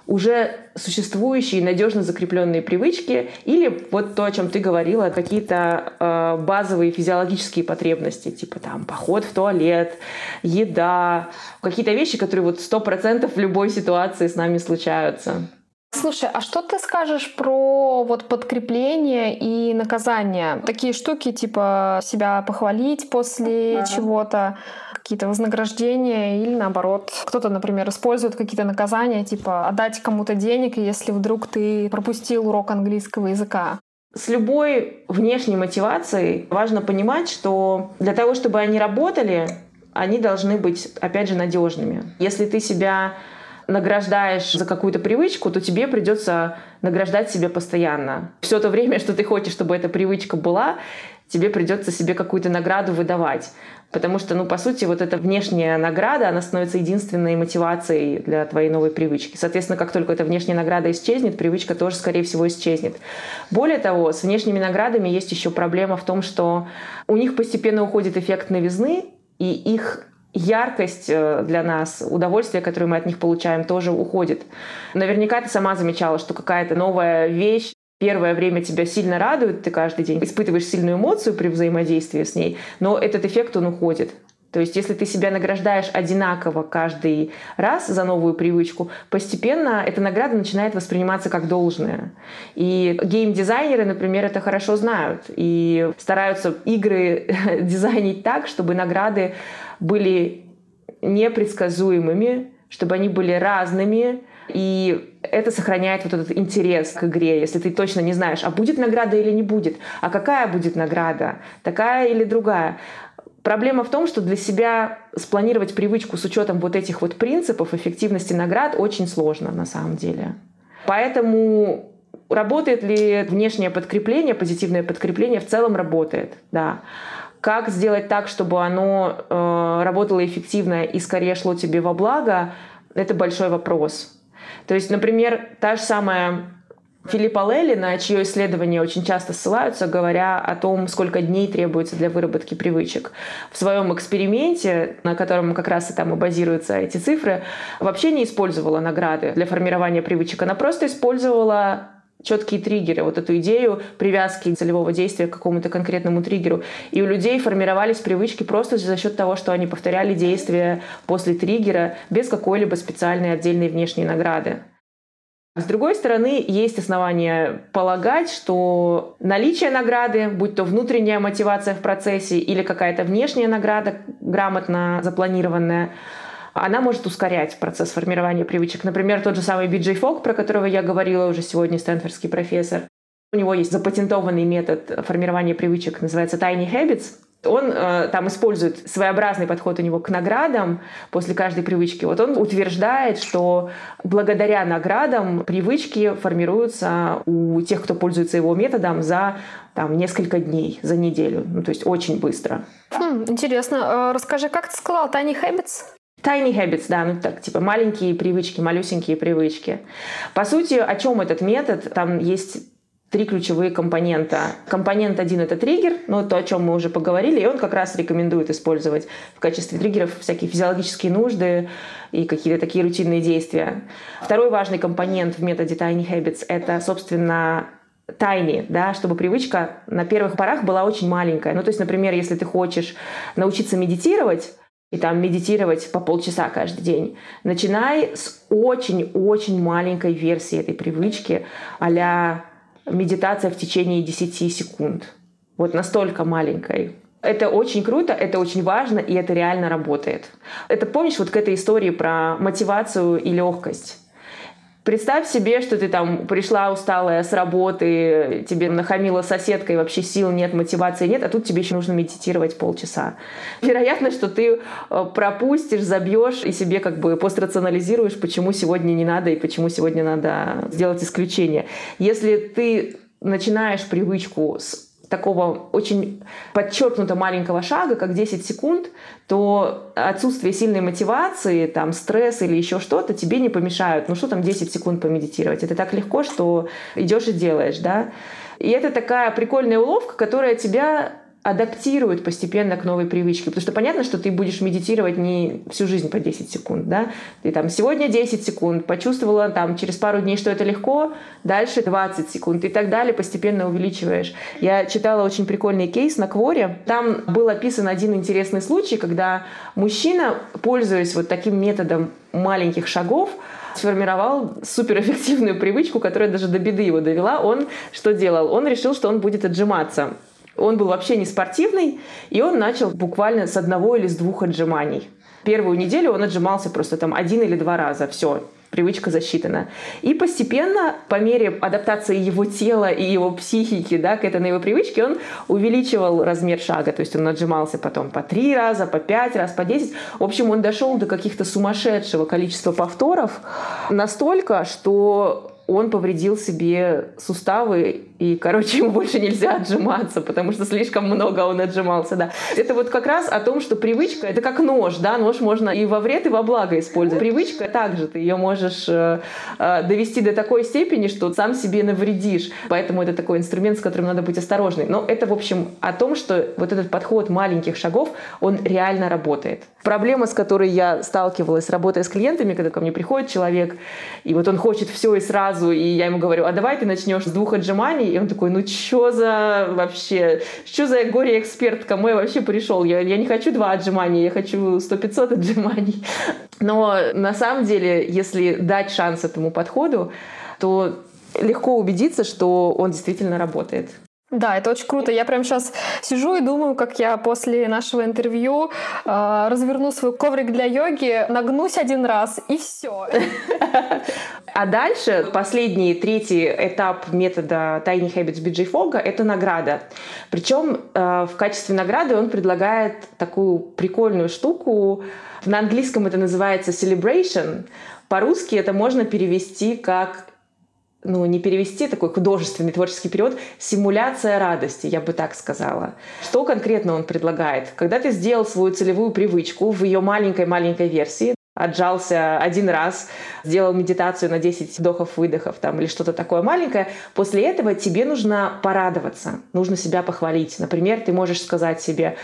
уже существующие надежно закрепленные привычки или вот то, о чем ты говорила, какие-то э, базовые физиологические потребности, типа там поход в туалет, еда, какие-то вещи, которые вот сто процентов в любой ситуации с нами случаются. Слушай, а что ты скажешь про вот подкрепление и наказание? Такие штуки, типа себя похвалить после ага. чего-то, какие-то вознаграждения или наоборот, кто-то, например, использует какие-то наказания, типа отдать кому-то денег, если вдруг ты пропустил урок английского языка. С любой внешней мотивацией важно понимать, что для того, чтобы они работали, они должны быть, опять же, надежными. Если ты себя награждаешь за какую-то привычку, то тебе придется награждать себя постоянно. Все то время, что ты хочешь, чтобы эта привычка была, тебе придется себе какую-то награду выдавать. Потому что, ну, по сути, вот эта внешняя награда, она становится единственной мотивацией для твоей новой привычки. Соответственно, как только эта внешняя награда исчезнет, привычка тоже, скорее всего, исчезнет. Более того, с внешними наградами есть еще проблема в том, что у них постепенно уходит эффект новизны, и их яркость э, для нас, удовольствие, которое мы от них получаем, тоже уходит. Наверняка ты сама замечала, что какая-то новая вещь первое время тебя сильно радует, ты каждый день испытываешь сильную эмоцию при взаимодействии с ней, но этот эффект, он уходит. То есть если ты себя награждаешь одинаково каждый раз за новую привычку, постепенно эта награда начинает восприниматься как должное. И гейм-дизайнеры, например, это хорошо знают и стараются игры дизайнить так, чтобы награды были непредсказуемыми, чтобы они были разными, и это сохраняет вот этот интерес к игре, если ты точно не знаешь, а будет награда или не будет, а какая будет награда, такая или другая. Проблема в том, что для себя спланировать привычку с учетом вот этих вот принципов эффективности наград очень сложно на самом деле. Поэтому работает ли внешнее подкрепление, позитивное подкрепление, в целом работает, да. Как сделать так, чтобы оно э, работало эффективно и скорее шло тебе во благо, это большой вопрос. То есть, например, та же самая Филиппа Лелли, на чье исследование очень часто ссылаются, говоря о том, сколько дней требуется для выработки привычек. В своем эксперименте, на котором как раз и там и базируются эти цифры, вообще не использовала награды для формирования привычек. Она просто использовала четкие триггеры, вот эту идею привязки целевого действия к какому-то конкретному триггеру. И у людей формировались привычки просто за счет того, что они повторяли действия после триггера без какой-либо специальной отдельной внешней награды. С другой стороны, есть основания полагать, что наличие награды, будь то внутренняя мотивация в процессе или какая-то внешняя награда, грамотно запланированная, она может ускорять процесс формирования привычек. Например, тот же самый Биджей Фок, про которого я говорила уже сегодня, стэнфордский профессор. У него есть запатентованный метод формирования привычек, называется Tiny Habits. Он э, там использует своеобразный подход у него к наградам после каждой привычки. Вот он утверждает, что благодаря наградам привычки формируются у тех, кто пользуется его методом за там, несколько дней, за неделю. Ну, то есть очень быстро. Хм, интересно. Э, расскажи, как ты сказала, Tiny Habits? Tiny habits, да, ну так, типа маленькие привычки, малюсенькие привычки. По сути, о чем этот метод? Там есть три ключевые компонента. Компонент один — это триггер, ну, то, о чем мы уже поговорили, и он как раз рекомендует использовать в качестве триггеров всякие физиологические нужды и какие-то такие рутинные действия. Второй важный компонент в методе Tiny Habits — это, собственно, тайне, да, чтобы привычка на первых порах была очень маленькая. Ну, то есть, например, если ты хочешь научиться медитировать, и там медитировать по полчаса каждый день. Начинай с очень-очень маленькой версии этой привычки а медитация в течение 10 секунд. Вот настолько маленькой. Это очень круто, это очень важно, и это реально работает. Это помнишь вот к этой истории про мотивацию и легкость? Представь себе, что ты там пришла усталая с работы, тебе нахамила соседка, и вообще сил нет, мотивации нет, а тут тебе еще нужно медитировать полчаса. Вероятно, что ты э, пропустишь, забьешь и себе как бы пострационализируешь, почему сегодня не надо и почему сегодня надо сделать исключение. Если ты начинаешь привычку с такого очень подчеркнуто маленького шага, как 10 секунд, то отсутствие сильной мотивации, там, стресс или еще что-то тебе не помешают. Ну что там 10 секунд помедитировать? Это так легко, что идешь и делаешь, да? И это такая прикольная уловка, которая тебя адаптирует постепенно к новой привычке. Потому что понятно, что ты будешь медитировать не всю жизнь по 10 секунд, да? Ты там сегодня 10 секунд, почувствовала там через пару дней, что это легко, дальше 20 секунд и так далее, постепенно увеличиваешь. Я читала очень прикольный кейс на Кворе. Там был описан один интересный случай, когда мужчина, пользуясь вот таким методом маленьких шагов, сформировал суперэффективную привычку, которая даже до беды его довела. Он что делал? Он решил, что он будет отжиматься. Он был вообще не спортивный, и он начал буквально с одного или с двух отжиманий. Первую неделю он отжимался просто там один или два раза. Все, привычка засчитана. И постепенно, по мере адаптации его тела и его психики да, к этой новой привычке, он увеличивал размер шага. То есть он отжимался потом по три раза, по пять раз, по десять. В общем, он дошел до каких-то сумасшедшего количества повторов настолько, что он повредил себе суставы, и, короче, ему больше нельзя отжиматься, потому что слишком много он отжимался, да. Это вот как раз о том, что привычка — это как нож, да, нож можно и во вред, и во благо использовать. Привычка также, ты ее можешь э, э, довести до такой степени, что сам себе навредишь. Поэтому это такой инструмент, с которым надо быть осторожной. Но это, в общем, о том, что вот этот подход маленьких шагов, он реально работает. Проблема, с которой я сталкивалась, работая с клиентами, когда ко мне приходит человек, и вот он хочет все и сразу, и я ему говорю, а давай ты начнешь с двух отжиманий, и он такой, ну что за вообще, что за горе-эксперт, кому я вообще пришел? Я, я не хочу два отжимания, я хочу сто пятьсот отжиманий. Но на самом деле, если дать шанс этому подходу, то легко убедиться, что он действительно работает. Да, это очень круто. Я прямо сейчас сижу и думаю, как я после нашего интервью э, разверну свой коврик для йоги, нагнусь один раз и все. А дальше последний, третий этап метода Tiny Habits BJ Fogg — это награда. Причем э, в качестве награды он предлагает такую прикольную штуку. На английском это называется celebration. По-русски это можно перевести как ну, не перевести такой художественный творческий период, симуляция радости, я бы так сказала. Что конкретно он предлагает? Когда ты сделал свою целевую привычку в ее маленькой-маленькой версии, отжался один раз, сделал медитацию на 10 вдохов-выдохов там, или что-то такое маленькое, после этого тебе нужно порадоваться, нужно себя похвалить. Например, ты можешь сказать себе,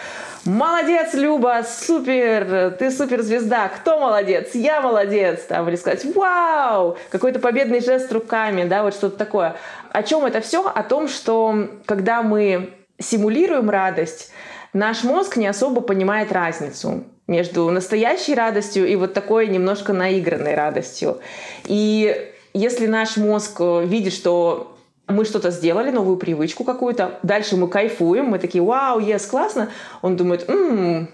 молодец, Люба, супер, ты суперзвезда, кто молодец? Я молодец. Там, или сказать, вау, какой-то победный жест руками, да, вот что-то такое. О чем это все? О том, что когда мы симулируем радость, наш мозг не особо понимает разницу между настоящей радостью и вот такой немножко наигранной радостью. И если наш мозг э, видит, что мы что-то сделали, новую привычку какую-то, дальше мы кайфуем, мы такие, вау, ес, классно, он думает, м-м,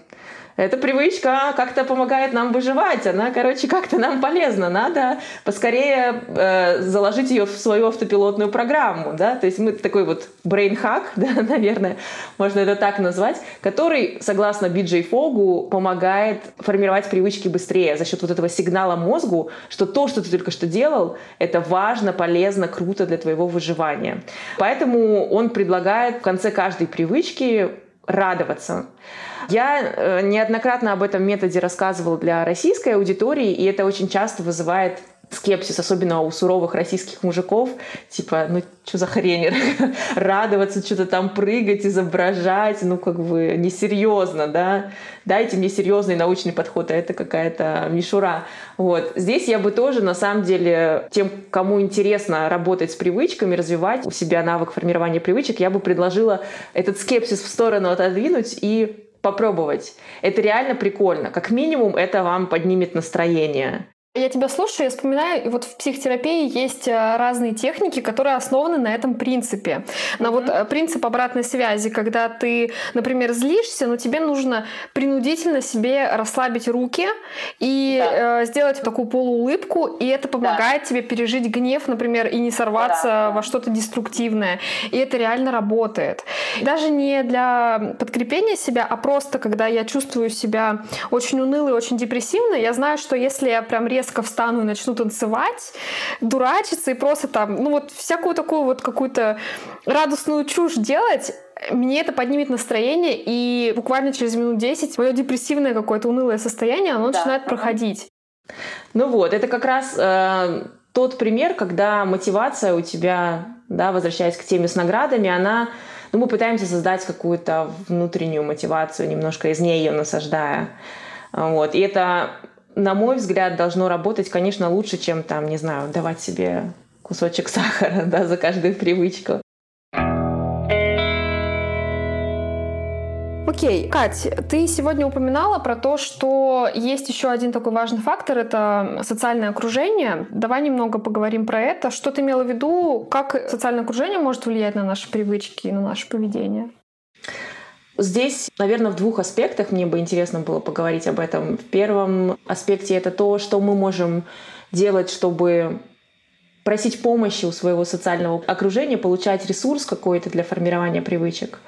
эта привычка как-то помогает нам выживать, она, короче, как-то нам полезна, надо поскорее э, заложить ее в свою автопилотную программу, да, то есть мы такой вот hack, да, наверное, можно это так назвать, который, согласно Биджей Фогу, помогает формировать привычки быстрее за счет вот этого сигнала мозгу, что то, что ты только что делал, это важно, полезно, круто для твоего выживания. Поэтому он предлагает в конце каждой привычки радоваться. Я э, неоднократно об этом методе рассказывала для российской аудитории, и это очень часто вызывает скепсис, особенно у суровых российских мужиков, типа, ну, что за хрень, радоваться, что-то там прыгать, изображать, ну, как бы несерьезно, да, дайте мне серьезный научный подход, а это какая-то мишура. Вот. Здесь я бы тоже, на самом деле, тем, кому интересно работать с привычками, развивать у себя навык формирования привычек, я бы предложила этот скепсис в сторону отодвинуть и попробовать. Это реально прикольно. Как минимум, это вам поднимет настроение. Я тебя слушаю, я вспоминаю, и вот в психотерапии есть э, разные техники, которые основаны на этом принципе. На mm-hmm. вот э, принцип обратной связи, когда ты, например, злишься, но тебе нужно принудительно себе расслабить руки и да. э, сделать такую полуулыбку, и это помогает да. тебе пережить гнев, например, и не сорваться да. во что-то деструктивное. И это реально работает. Даже не для подкрепления себя, а просто когда я чувствую себя очень унылой, очень депрессивно, я знаю, что если я прям резко встану и начну танцевать, дурачиться и просто там, ну вот всякую такую вот какую-то радостную чушь делать, мне это поднимет настроение, и буквально через минут 10 мое депрессивное какое-то унылое состояние, оно да. начинает проходить. Ну вот, это как раз э, тот пример, когда мотивация у тебя, да, возвращаясь к теме с наградами, она ну, мы пытаемся создать какую-то внутреннюю мотивацию, немножко из нее ее насаждая. Вот. И это на мой взгляд, должно работать, конечно, лучше, чем там, не знаю, давать себе кусочек сахара да, за каждую привычку. Окей, Кать, ты сегодня упоминала про то, что есть еще один такой важный фактор, это социальное окружение. Давай немного поговорим про это. Что ты имела в виду, как социальное окружение может влиять на наши привычки и на наше поведение? Здесь, наверное, в двух аспектах мне бы интересно было поговорить об этом. В первом аспекте это то, что мы можем делать, чтобы просить помощи у своего социального окружения, получать ресурс какой-то для формирования привычек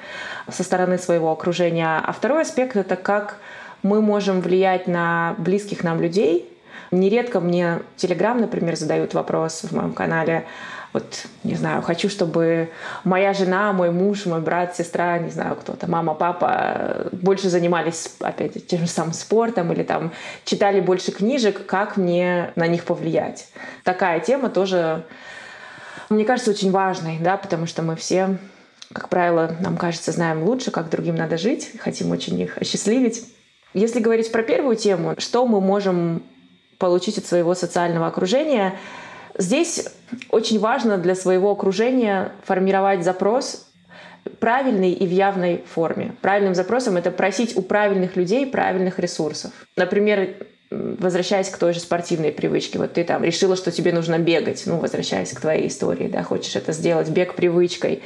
со стороны своего окружения. А второй аспект — это как мы можем влиять на близких нам людей. Нередко мне Телеграм, например, задают вопрос в моем канале, вот, не знаю, хочу, чтобы моя жена, мой муж, мой брат, сестра, не знаю, кто-то, мама, папа больше занимались, опять, тем же самым спортом или там читали больше книжек, как мне на них повлиять. Такая тема тоже, мне кажется, очень важной, да, потому что мы все, как правило, нам кажется, знаем лучше, как другим надо жить, хотим очень их осчастливить. Если говорить про первую тему, что мы можем получить от своего социального окружения — Здесь очень важно для своего окружения формировать запрос правильный и в явной форме. Правильным запросом это просить у правильных людей правильных ресурсов. Например, возвращаясь к той же спортивной привычке, вот ты там решила, что тебе нужно бегать, ну, возвращаясь к твоей истории, да, хочешь это сделать, бег привычкой.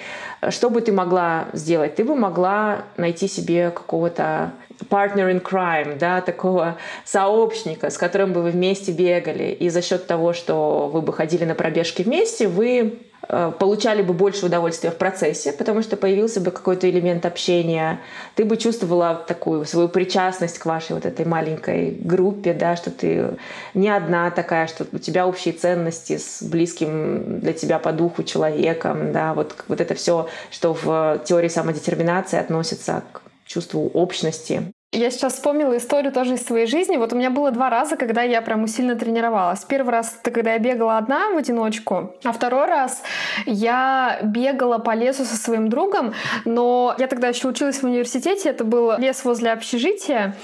Что бы ты могла сделать? Ты бы могла найти себе какого-то partner in crime, да, такого сообщника, с которым бы вы вместе бегали. И за счет того, что вы бы ходили на пробежки вместе, вы получали бы больше удовольствия в процессе, потому что появился бы какой-то элемент общения. Ты бы чувствовала такую свою причастность к вашей вот этой маленькой группе, да, что ты не одна такая, что у тебя общие ценности с близким для тебя по духу человеком, да, вот, вот это все, что в теории самодетерминации относится к чувству общности. Я сейчас вспомнила историю тоже из своей жизни. Вот у меня было два раза, когда я прям сильно тренировалась. Первый раз это когда я бегала одна в одиночку, а второй раз я бегала по лесу со своим другом, но я тогда еще училась в университете, это был лес возле общежития,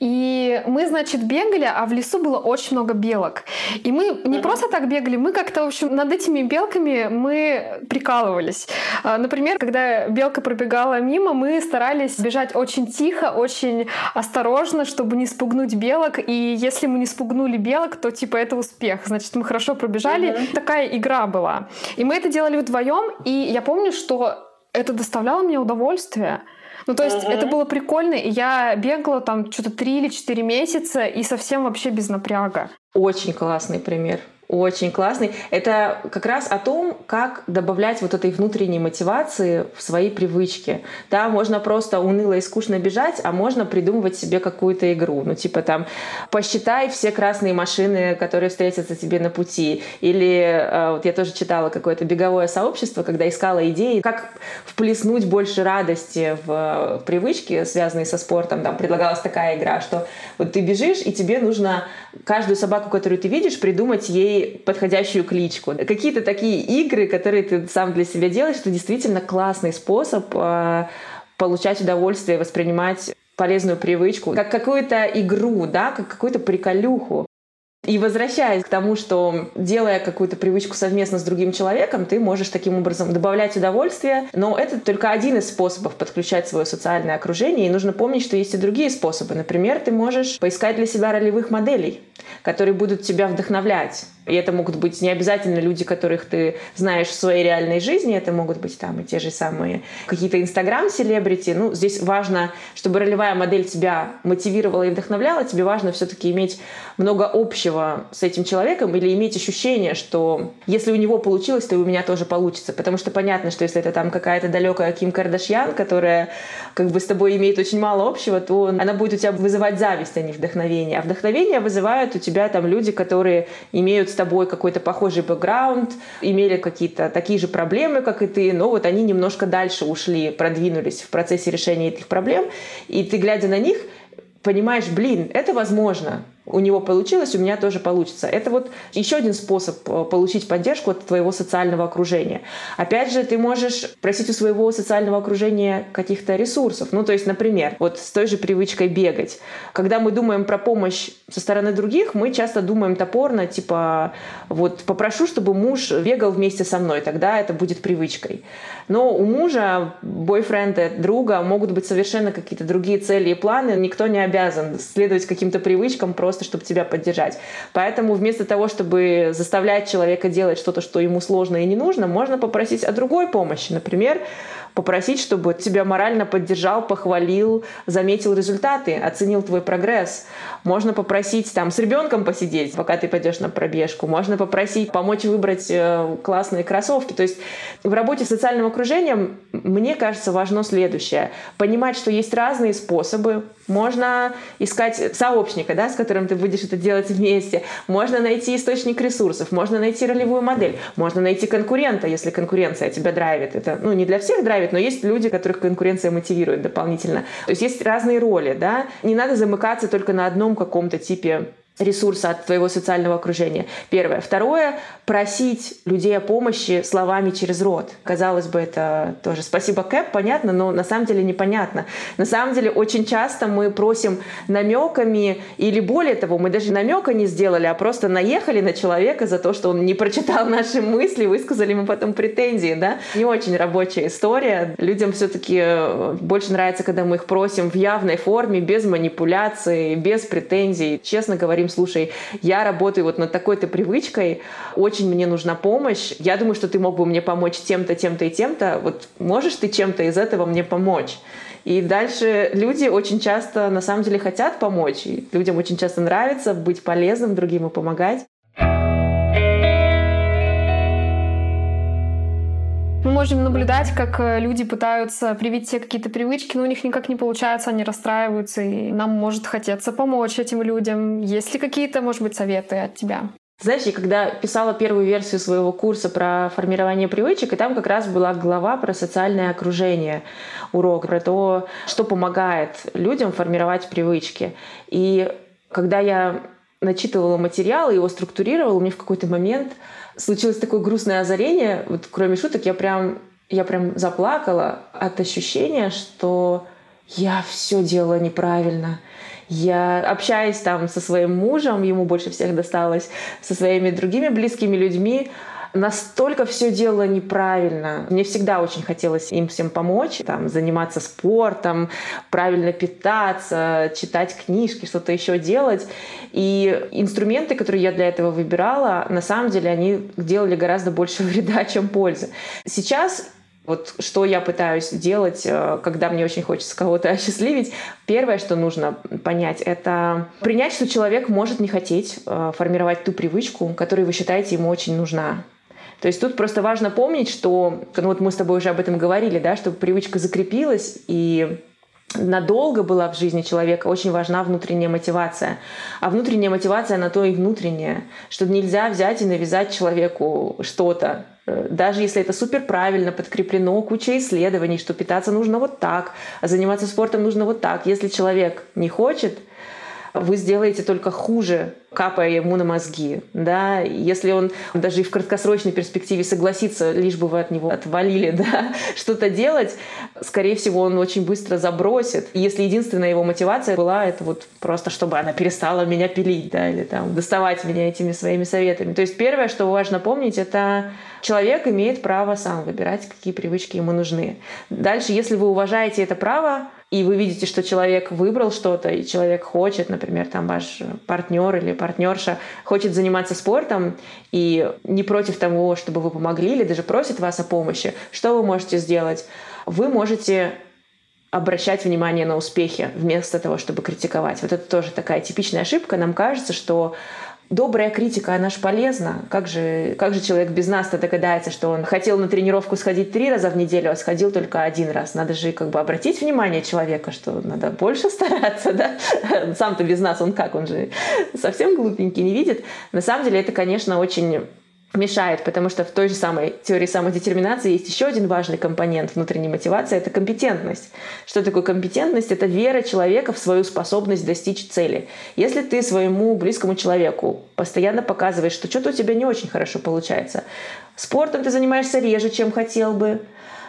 и мы, значит, бегали, а в лесу было очень много белок. И мы не просто так бегали, мы как-то, в общем, над этими белками мы прикалывались. А, например, когда белка пробегала мимо, мы старались бежать очень тихо, очень осторожно, чтобы не спугнуть белок. И если мы не спугнули белок, то типа это успех. Значит, мы хорошо пробежали. Mm-hmm. Такая игра была. И мы это делали вдвоем. И я помню, что это доставляло мне удовольствие. Ну, то есть uh-huh. это было прикольно, и я бегала там что-то три или четыре месяца и совсем вообще без напряга. Очень классный пример. Очень классный. Это как раз о том, как добавлять вот этой внутренней мотивации в свои привычки. Да, можно просто уныло и скучно бежать, а можно придумывать себе какую-то игру. Ну, типа там, посчитай все красные машины, которые встретятся тебе на пути. Или э, вот я тоже читала какое-то беговое сообщество, когда искала идеи, как вплеснуть больше радости в привычки, связанные со спортом. Там предлагалась такая игра, что вот ты бежишь, и тебе нужно каждую собаку, которую ты видишь, придумать ей подходящую кличку. Какие-то такие игры, которые ты сам для себя делаешь, это действительно классный способ э, получать удовольствие, воспринимать полезную привычку, как какую-то игру, да, как какую-то приколюху. И возвращаясь к тому, что делая какую-то привычку совместно с другим человеком, ты можешь таким образом добавлять удовольствие, но это только один из способов подключать свое социальное окружение, и нужно помнить, что есть и другие способы. Например, ты можешь поискать для себя ролевых моделей, которые будут тебя вдохновлять. И это могут быть не обязательно люди, которых ты знаешь в своей реальной жизни, это могут быть там и те же самые какие-то инстаграм-селебрити. Ну, здесь важно, чтобы ролевая модель тебя мотивировала и вдохновляла, тебе важно все-таки иметь много общего с этим человеком или иметь ощущение, что если у него получилось, то и у меня тоже получится. Потому что понятно, что если это там какая-то далекая Ким Кардашьян, которая как бы с тобой имеет очень мало общего, то она будет у тебя вызывать зависть, а не вдохновение. А вдохновение вызывают у тебя там люди, которые имеют с тобой какой-то похожий бэкграунд, имели какие-то такие же проблемы, как и ты, но вот они немножко дальше ушли, продвинулись в процессе решения этих проблем, и ты, глядя на них, понимаешь, блин, это возможно, у него получилось, у меня тоже получится. Это вот еще один способ э, получить поддержку от твоего социального окружения. Опять же, ты можешь просить у своего социального окружения каких-то ресурсов. Ну, то есть, например, вот с той же привычкой бегать. Когда мы думаем про помощь со стороны других, мы часто думаем топорно, типа, вот попрошу, чтобы муж бегал вместе со мной, тогда это будет привычкой. Но у мужа, бойфренда, друга могут быть совершенно какие-то другие цели и планы. Никто не обязан следовать каким-то привычкам просто просто чтобы тебя поддержать. Поэтому вместо того, чтобы заставлять человека делать что-то, что ему сложно и не нужно, можно попросить о другой помощи. Например, попросить, чтобы тебя морально поддержал, похвалил, заметил результаты, оценил твой прогресс. Можно попросить там с ребенком посидеть, пока ты пойдешь на пробежку. Можно попросить помочь выбрать э, классные кроссовки. То есть в работе с социальным окружением мне кажется важно следующее. Понимать, что есть разные способы. Можно искать сообщника, да, с которым ты будешь это делать вместе. Можно найти источник ресурсов. Можно найти ролевую модель. Можно найти конкурента, если конкуренция тебя драйвит. Это ну, не для всех драйвит, но есть люди, которых конкуренция мотивирует дополнительно. То есть есть разные роли, да. Не надо замыкаться только на одном каком-то типе ресурса от твоего социального окружения. Первое. Второе — просить людей о помощи словами через рот. Казалось бы, это тоже спасибо, Кэп, понятно, но на самом деле непонятно. На самом деле очень часто мы просим намеками или более того, мы даже намека не сделали, а просто наехали на человека за то, что он не прочитал наши мысли, высказали ему потом претензии, да. Не очень рабочая история. Людям все-таки э, больше нравится, когда мы их просим в явной форме, без манипуляции, без претензий. Честно говоря, говорим, слушай, я работаю вот над такой-то привычкой, очень мне нужна помощь, я думаю, что ты мог бы мне помочь тем-то, тем-то и тем-то, вот можешь ты чем-то из этого мне помочь? И дальше люди очень часто на самом деле хотят помочь, и людям очень часто нравится быть полезным другим и помогать. Можем наблюдать, как э, люди пытаются привить себе какие-то привычки, но у них никак не получается, они расстраиваются, и нам может хотеться помочь этим людям. Есть ли какие-то, может быть, советы от тебя? Знаешь, я когда писала первую версию своего курса про формирование привычек, и там как раз была глава про социальное окружение, урок, про то, что помогает людям формировать привычки. И когда я начитывала материал и его структурировала, мне в какой-то момент случилось такое грустное озарение. Вот кроме шуток, я прям, я прям заплакала от ощущения, что я все делала неправильно. Я общаюсь там со своим мужем, ему больше всех досталось, со своими другими близкими людьми, настолько все делала неправильно. Мне всегда очень хотелось им всем помочь, там, заниматься спортом, правильно питаться, читать книжки, что-то еще делать. И инструменты, которые я для этого выбирала, на самом деле они делали гораздо больше вреда, чем пользы. Сейчас вот что я пытаюсь делать, э, когда мне очень хочется кого-то осчастливить. Первое, что нужно понять, это принять, что человек может не хотеть э, формировать ту привычку, которая вы считаете ему очень нужна. То есть тут просто важно помнить, что, ну вот мы с тобой уже об этом говорили, да, чтобы привычка закрепилась и надолго была в жизни человека, очень важна внутренняя мотивация. А внутренняя мотивация, она то и внутренняя, что нельзя взять и навязать человеку что-то, э, даже если это супер правильно подкреплено куча исследований, что питаться нужно вот так, а заниматься спортом нужно вот так. Если человек не хочет, вы сделаете только хуже, капая ему на мозги. Да? Если он даже и в краткосрочной перспективе согласится, лишь бы вы от него отвалили да? что-то делать, скорее всего, он очень быстро забросит. Если единственная его мотивация была, это вот просто, чтобы она перестала меня пилить, да, или там доставать меня этими своими советами. То есть первое, что важно помнить, это человек имеет право сам выбирать, какие привычки ему нужны. Дальше, если вы уважаете это право, и вы видите, что человек выбрал что-то, и человек хочет, например, там ваш партнер или партнерша хочет заниматься спортом и не против того, чтобы вы помогли, или даже просит вас о помощи, что вы можете сделать? Вы можете обращать внимание на успехи вместо того, чтобы критиковать. Вот это тоже такая типичная ошибка. Нам кажется, что добрая критика, она же полезна. Как же, как же человек без нас-то догадается, что он хотел на тренировку сходить три раза в неделю, а сходил только один раз. Надо же как бы обратить внимание человека, что надо больше стараться, да? Сам-то без нас, он как? Он же совсем глупенький, не видит. На самом деле это, конечно, очень мешает, потому что в той же самой теории самодетерминации есть еще один важный компонент внутренней мотивации — это компетентность. Что такое компетентность? Это вера человека в свою способность достичь цели. Если ты своему близкому человеку постоянно показываешь, что что-то у тебя не очень хорошо получается, спортом ты занимаешься реже, чем хотел бы,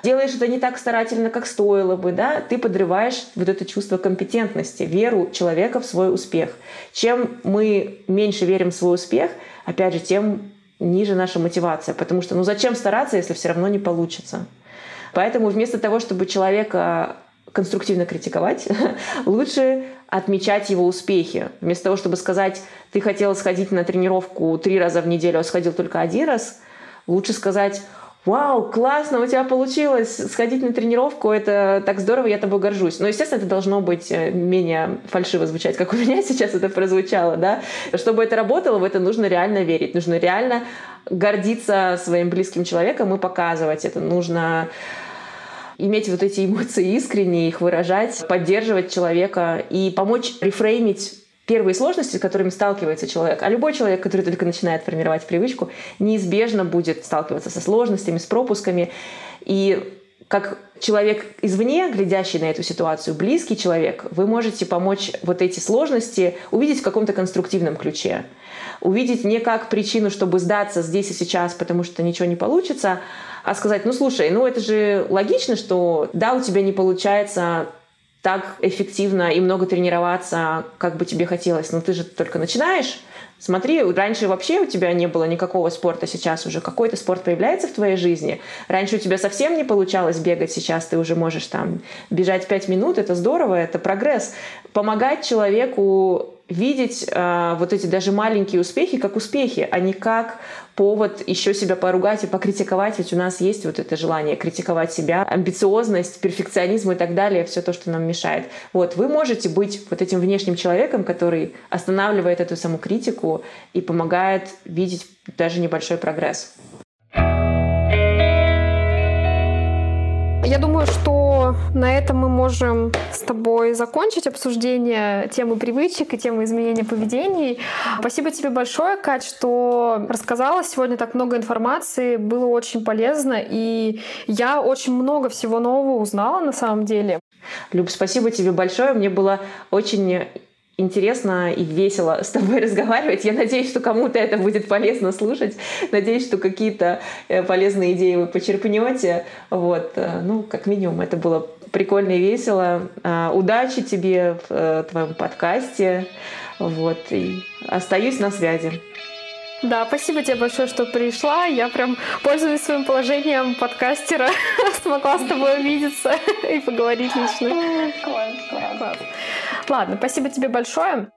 делаешь это не так старательно, как стоило бы, да, ты подрываешь вот это чувство компетентности, веру человека в свой успех. Чем мы меньше верим в свой успех, опять же, тем ниже наша мотивация. Потому что ну зачем стараться, если все равно не получится? Поэтому вместо того, чтобы человека конструктивно критиковать, лучше отмечать его успехи. Вместо того, чтобы сказать, ты хотел сходить на тренировку три раза в неделю, а сходил только один раз, лучше сказать, вау, классно, у тебя получилось сходить на тренировку, это так здорово, я тобой горжусь. Но, естественно, это должно быть э, менее фальшиво звучать, как у меня сейчас это прозвучало, да. Чтобы это работало, в это нужно реально верить, нужно реально гордиться своим близким человеком и показывать это. Нужно иметь вот эти эмоции искренне, их выражать, поддерживать человека и помочь рефреймить первые сложности, с которыми сталкивается человек, а любой человек, который только начинает формировать привычку, неизбежно будет сталкиваться со сложностями, с пропусками. И как человек извне, глядящий на эту ситуацию, близкий человек, вы можете помочь вот эти сложности увидеть в каком-то конструктивном ключе. Увидеть не как причину, чтобы сдаться здесь и сейчас, потому что ничего не получится, а сказать, ну слушай, ну это же логично, что да, у тебя не получается так эффективно и много тренироваться, как бы тебе хотелось. Но ты же только начинаешь. Смотри, раньше вообще у тебя не было никакого спорта, сейчас уже какой-то спорт появляется в твоей жизни. Раньше у тебя совсем не получалось бегать, сейчас ты уже можешь там бежать 5 минут, это здорово, это прогресс. Помогать человеку видеть э, вот эти даже маленькие успехи как успехи, а не как повод еще себя поругать и покритиковать, ведь у нас есть вот это желание критиковать себя, амбициозность, перфекционизм и так далее, все то, что нам мешает. Вот, вы можете быть вот этим внешним человеком, который останавливает эту самокритику и помогает видеть даже небольшой прогресс. Я думаю, что на этом мы можем с тобой закончить обсуждение темы привычек и темы изменения поведений. Спасибо тебе большое, Кать, что рассказала сегодня так много информации. Было очень полезно, и я очень много всего нового узнала на самом деле. Люб, спасибо тебе большое. Мне было очень интересно и весело с тобой разговаривать. Я надеюсь, что кому-то это будет полезно слушать. Надеюсь, что какие-то э, полезные идеи вы почерпнете. Вот. Э, ну, как минимум, это было прикольно и весело. А, удачи тебе в э, твоем подкасте. Вот. И остаюсь на связи. Да, спасибо тебе большое, что пришла. Я прям пользуюсь своим положением подкастера. Смогла с тобой увидеться и поговорить лично. Класс, класс. Ладно, спасибо тебе большое.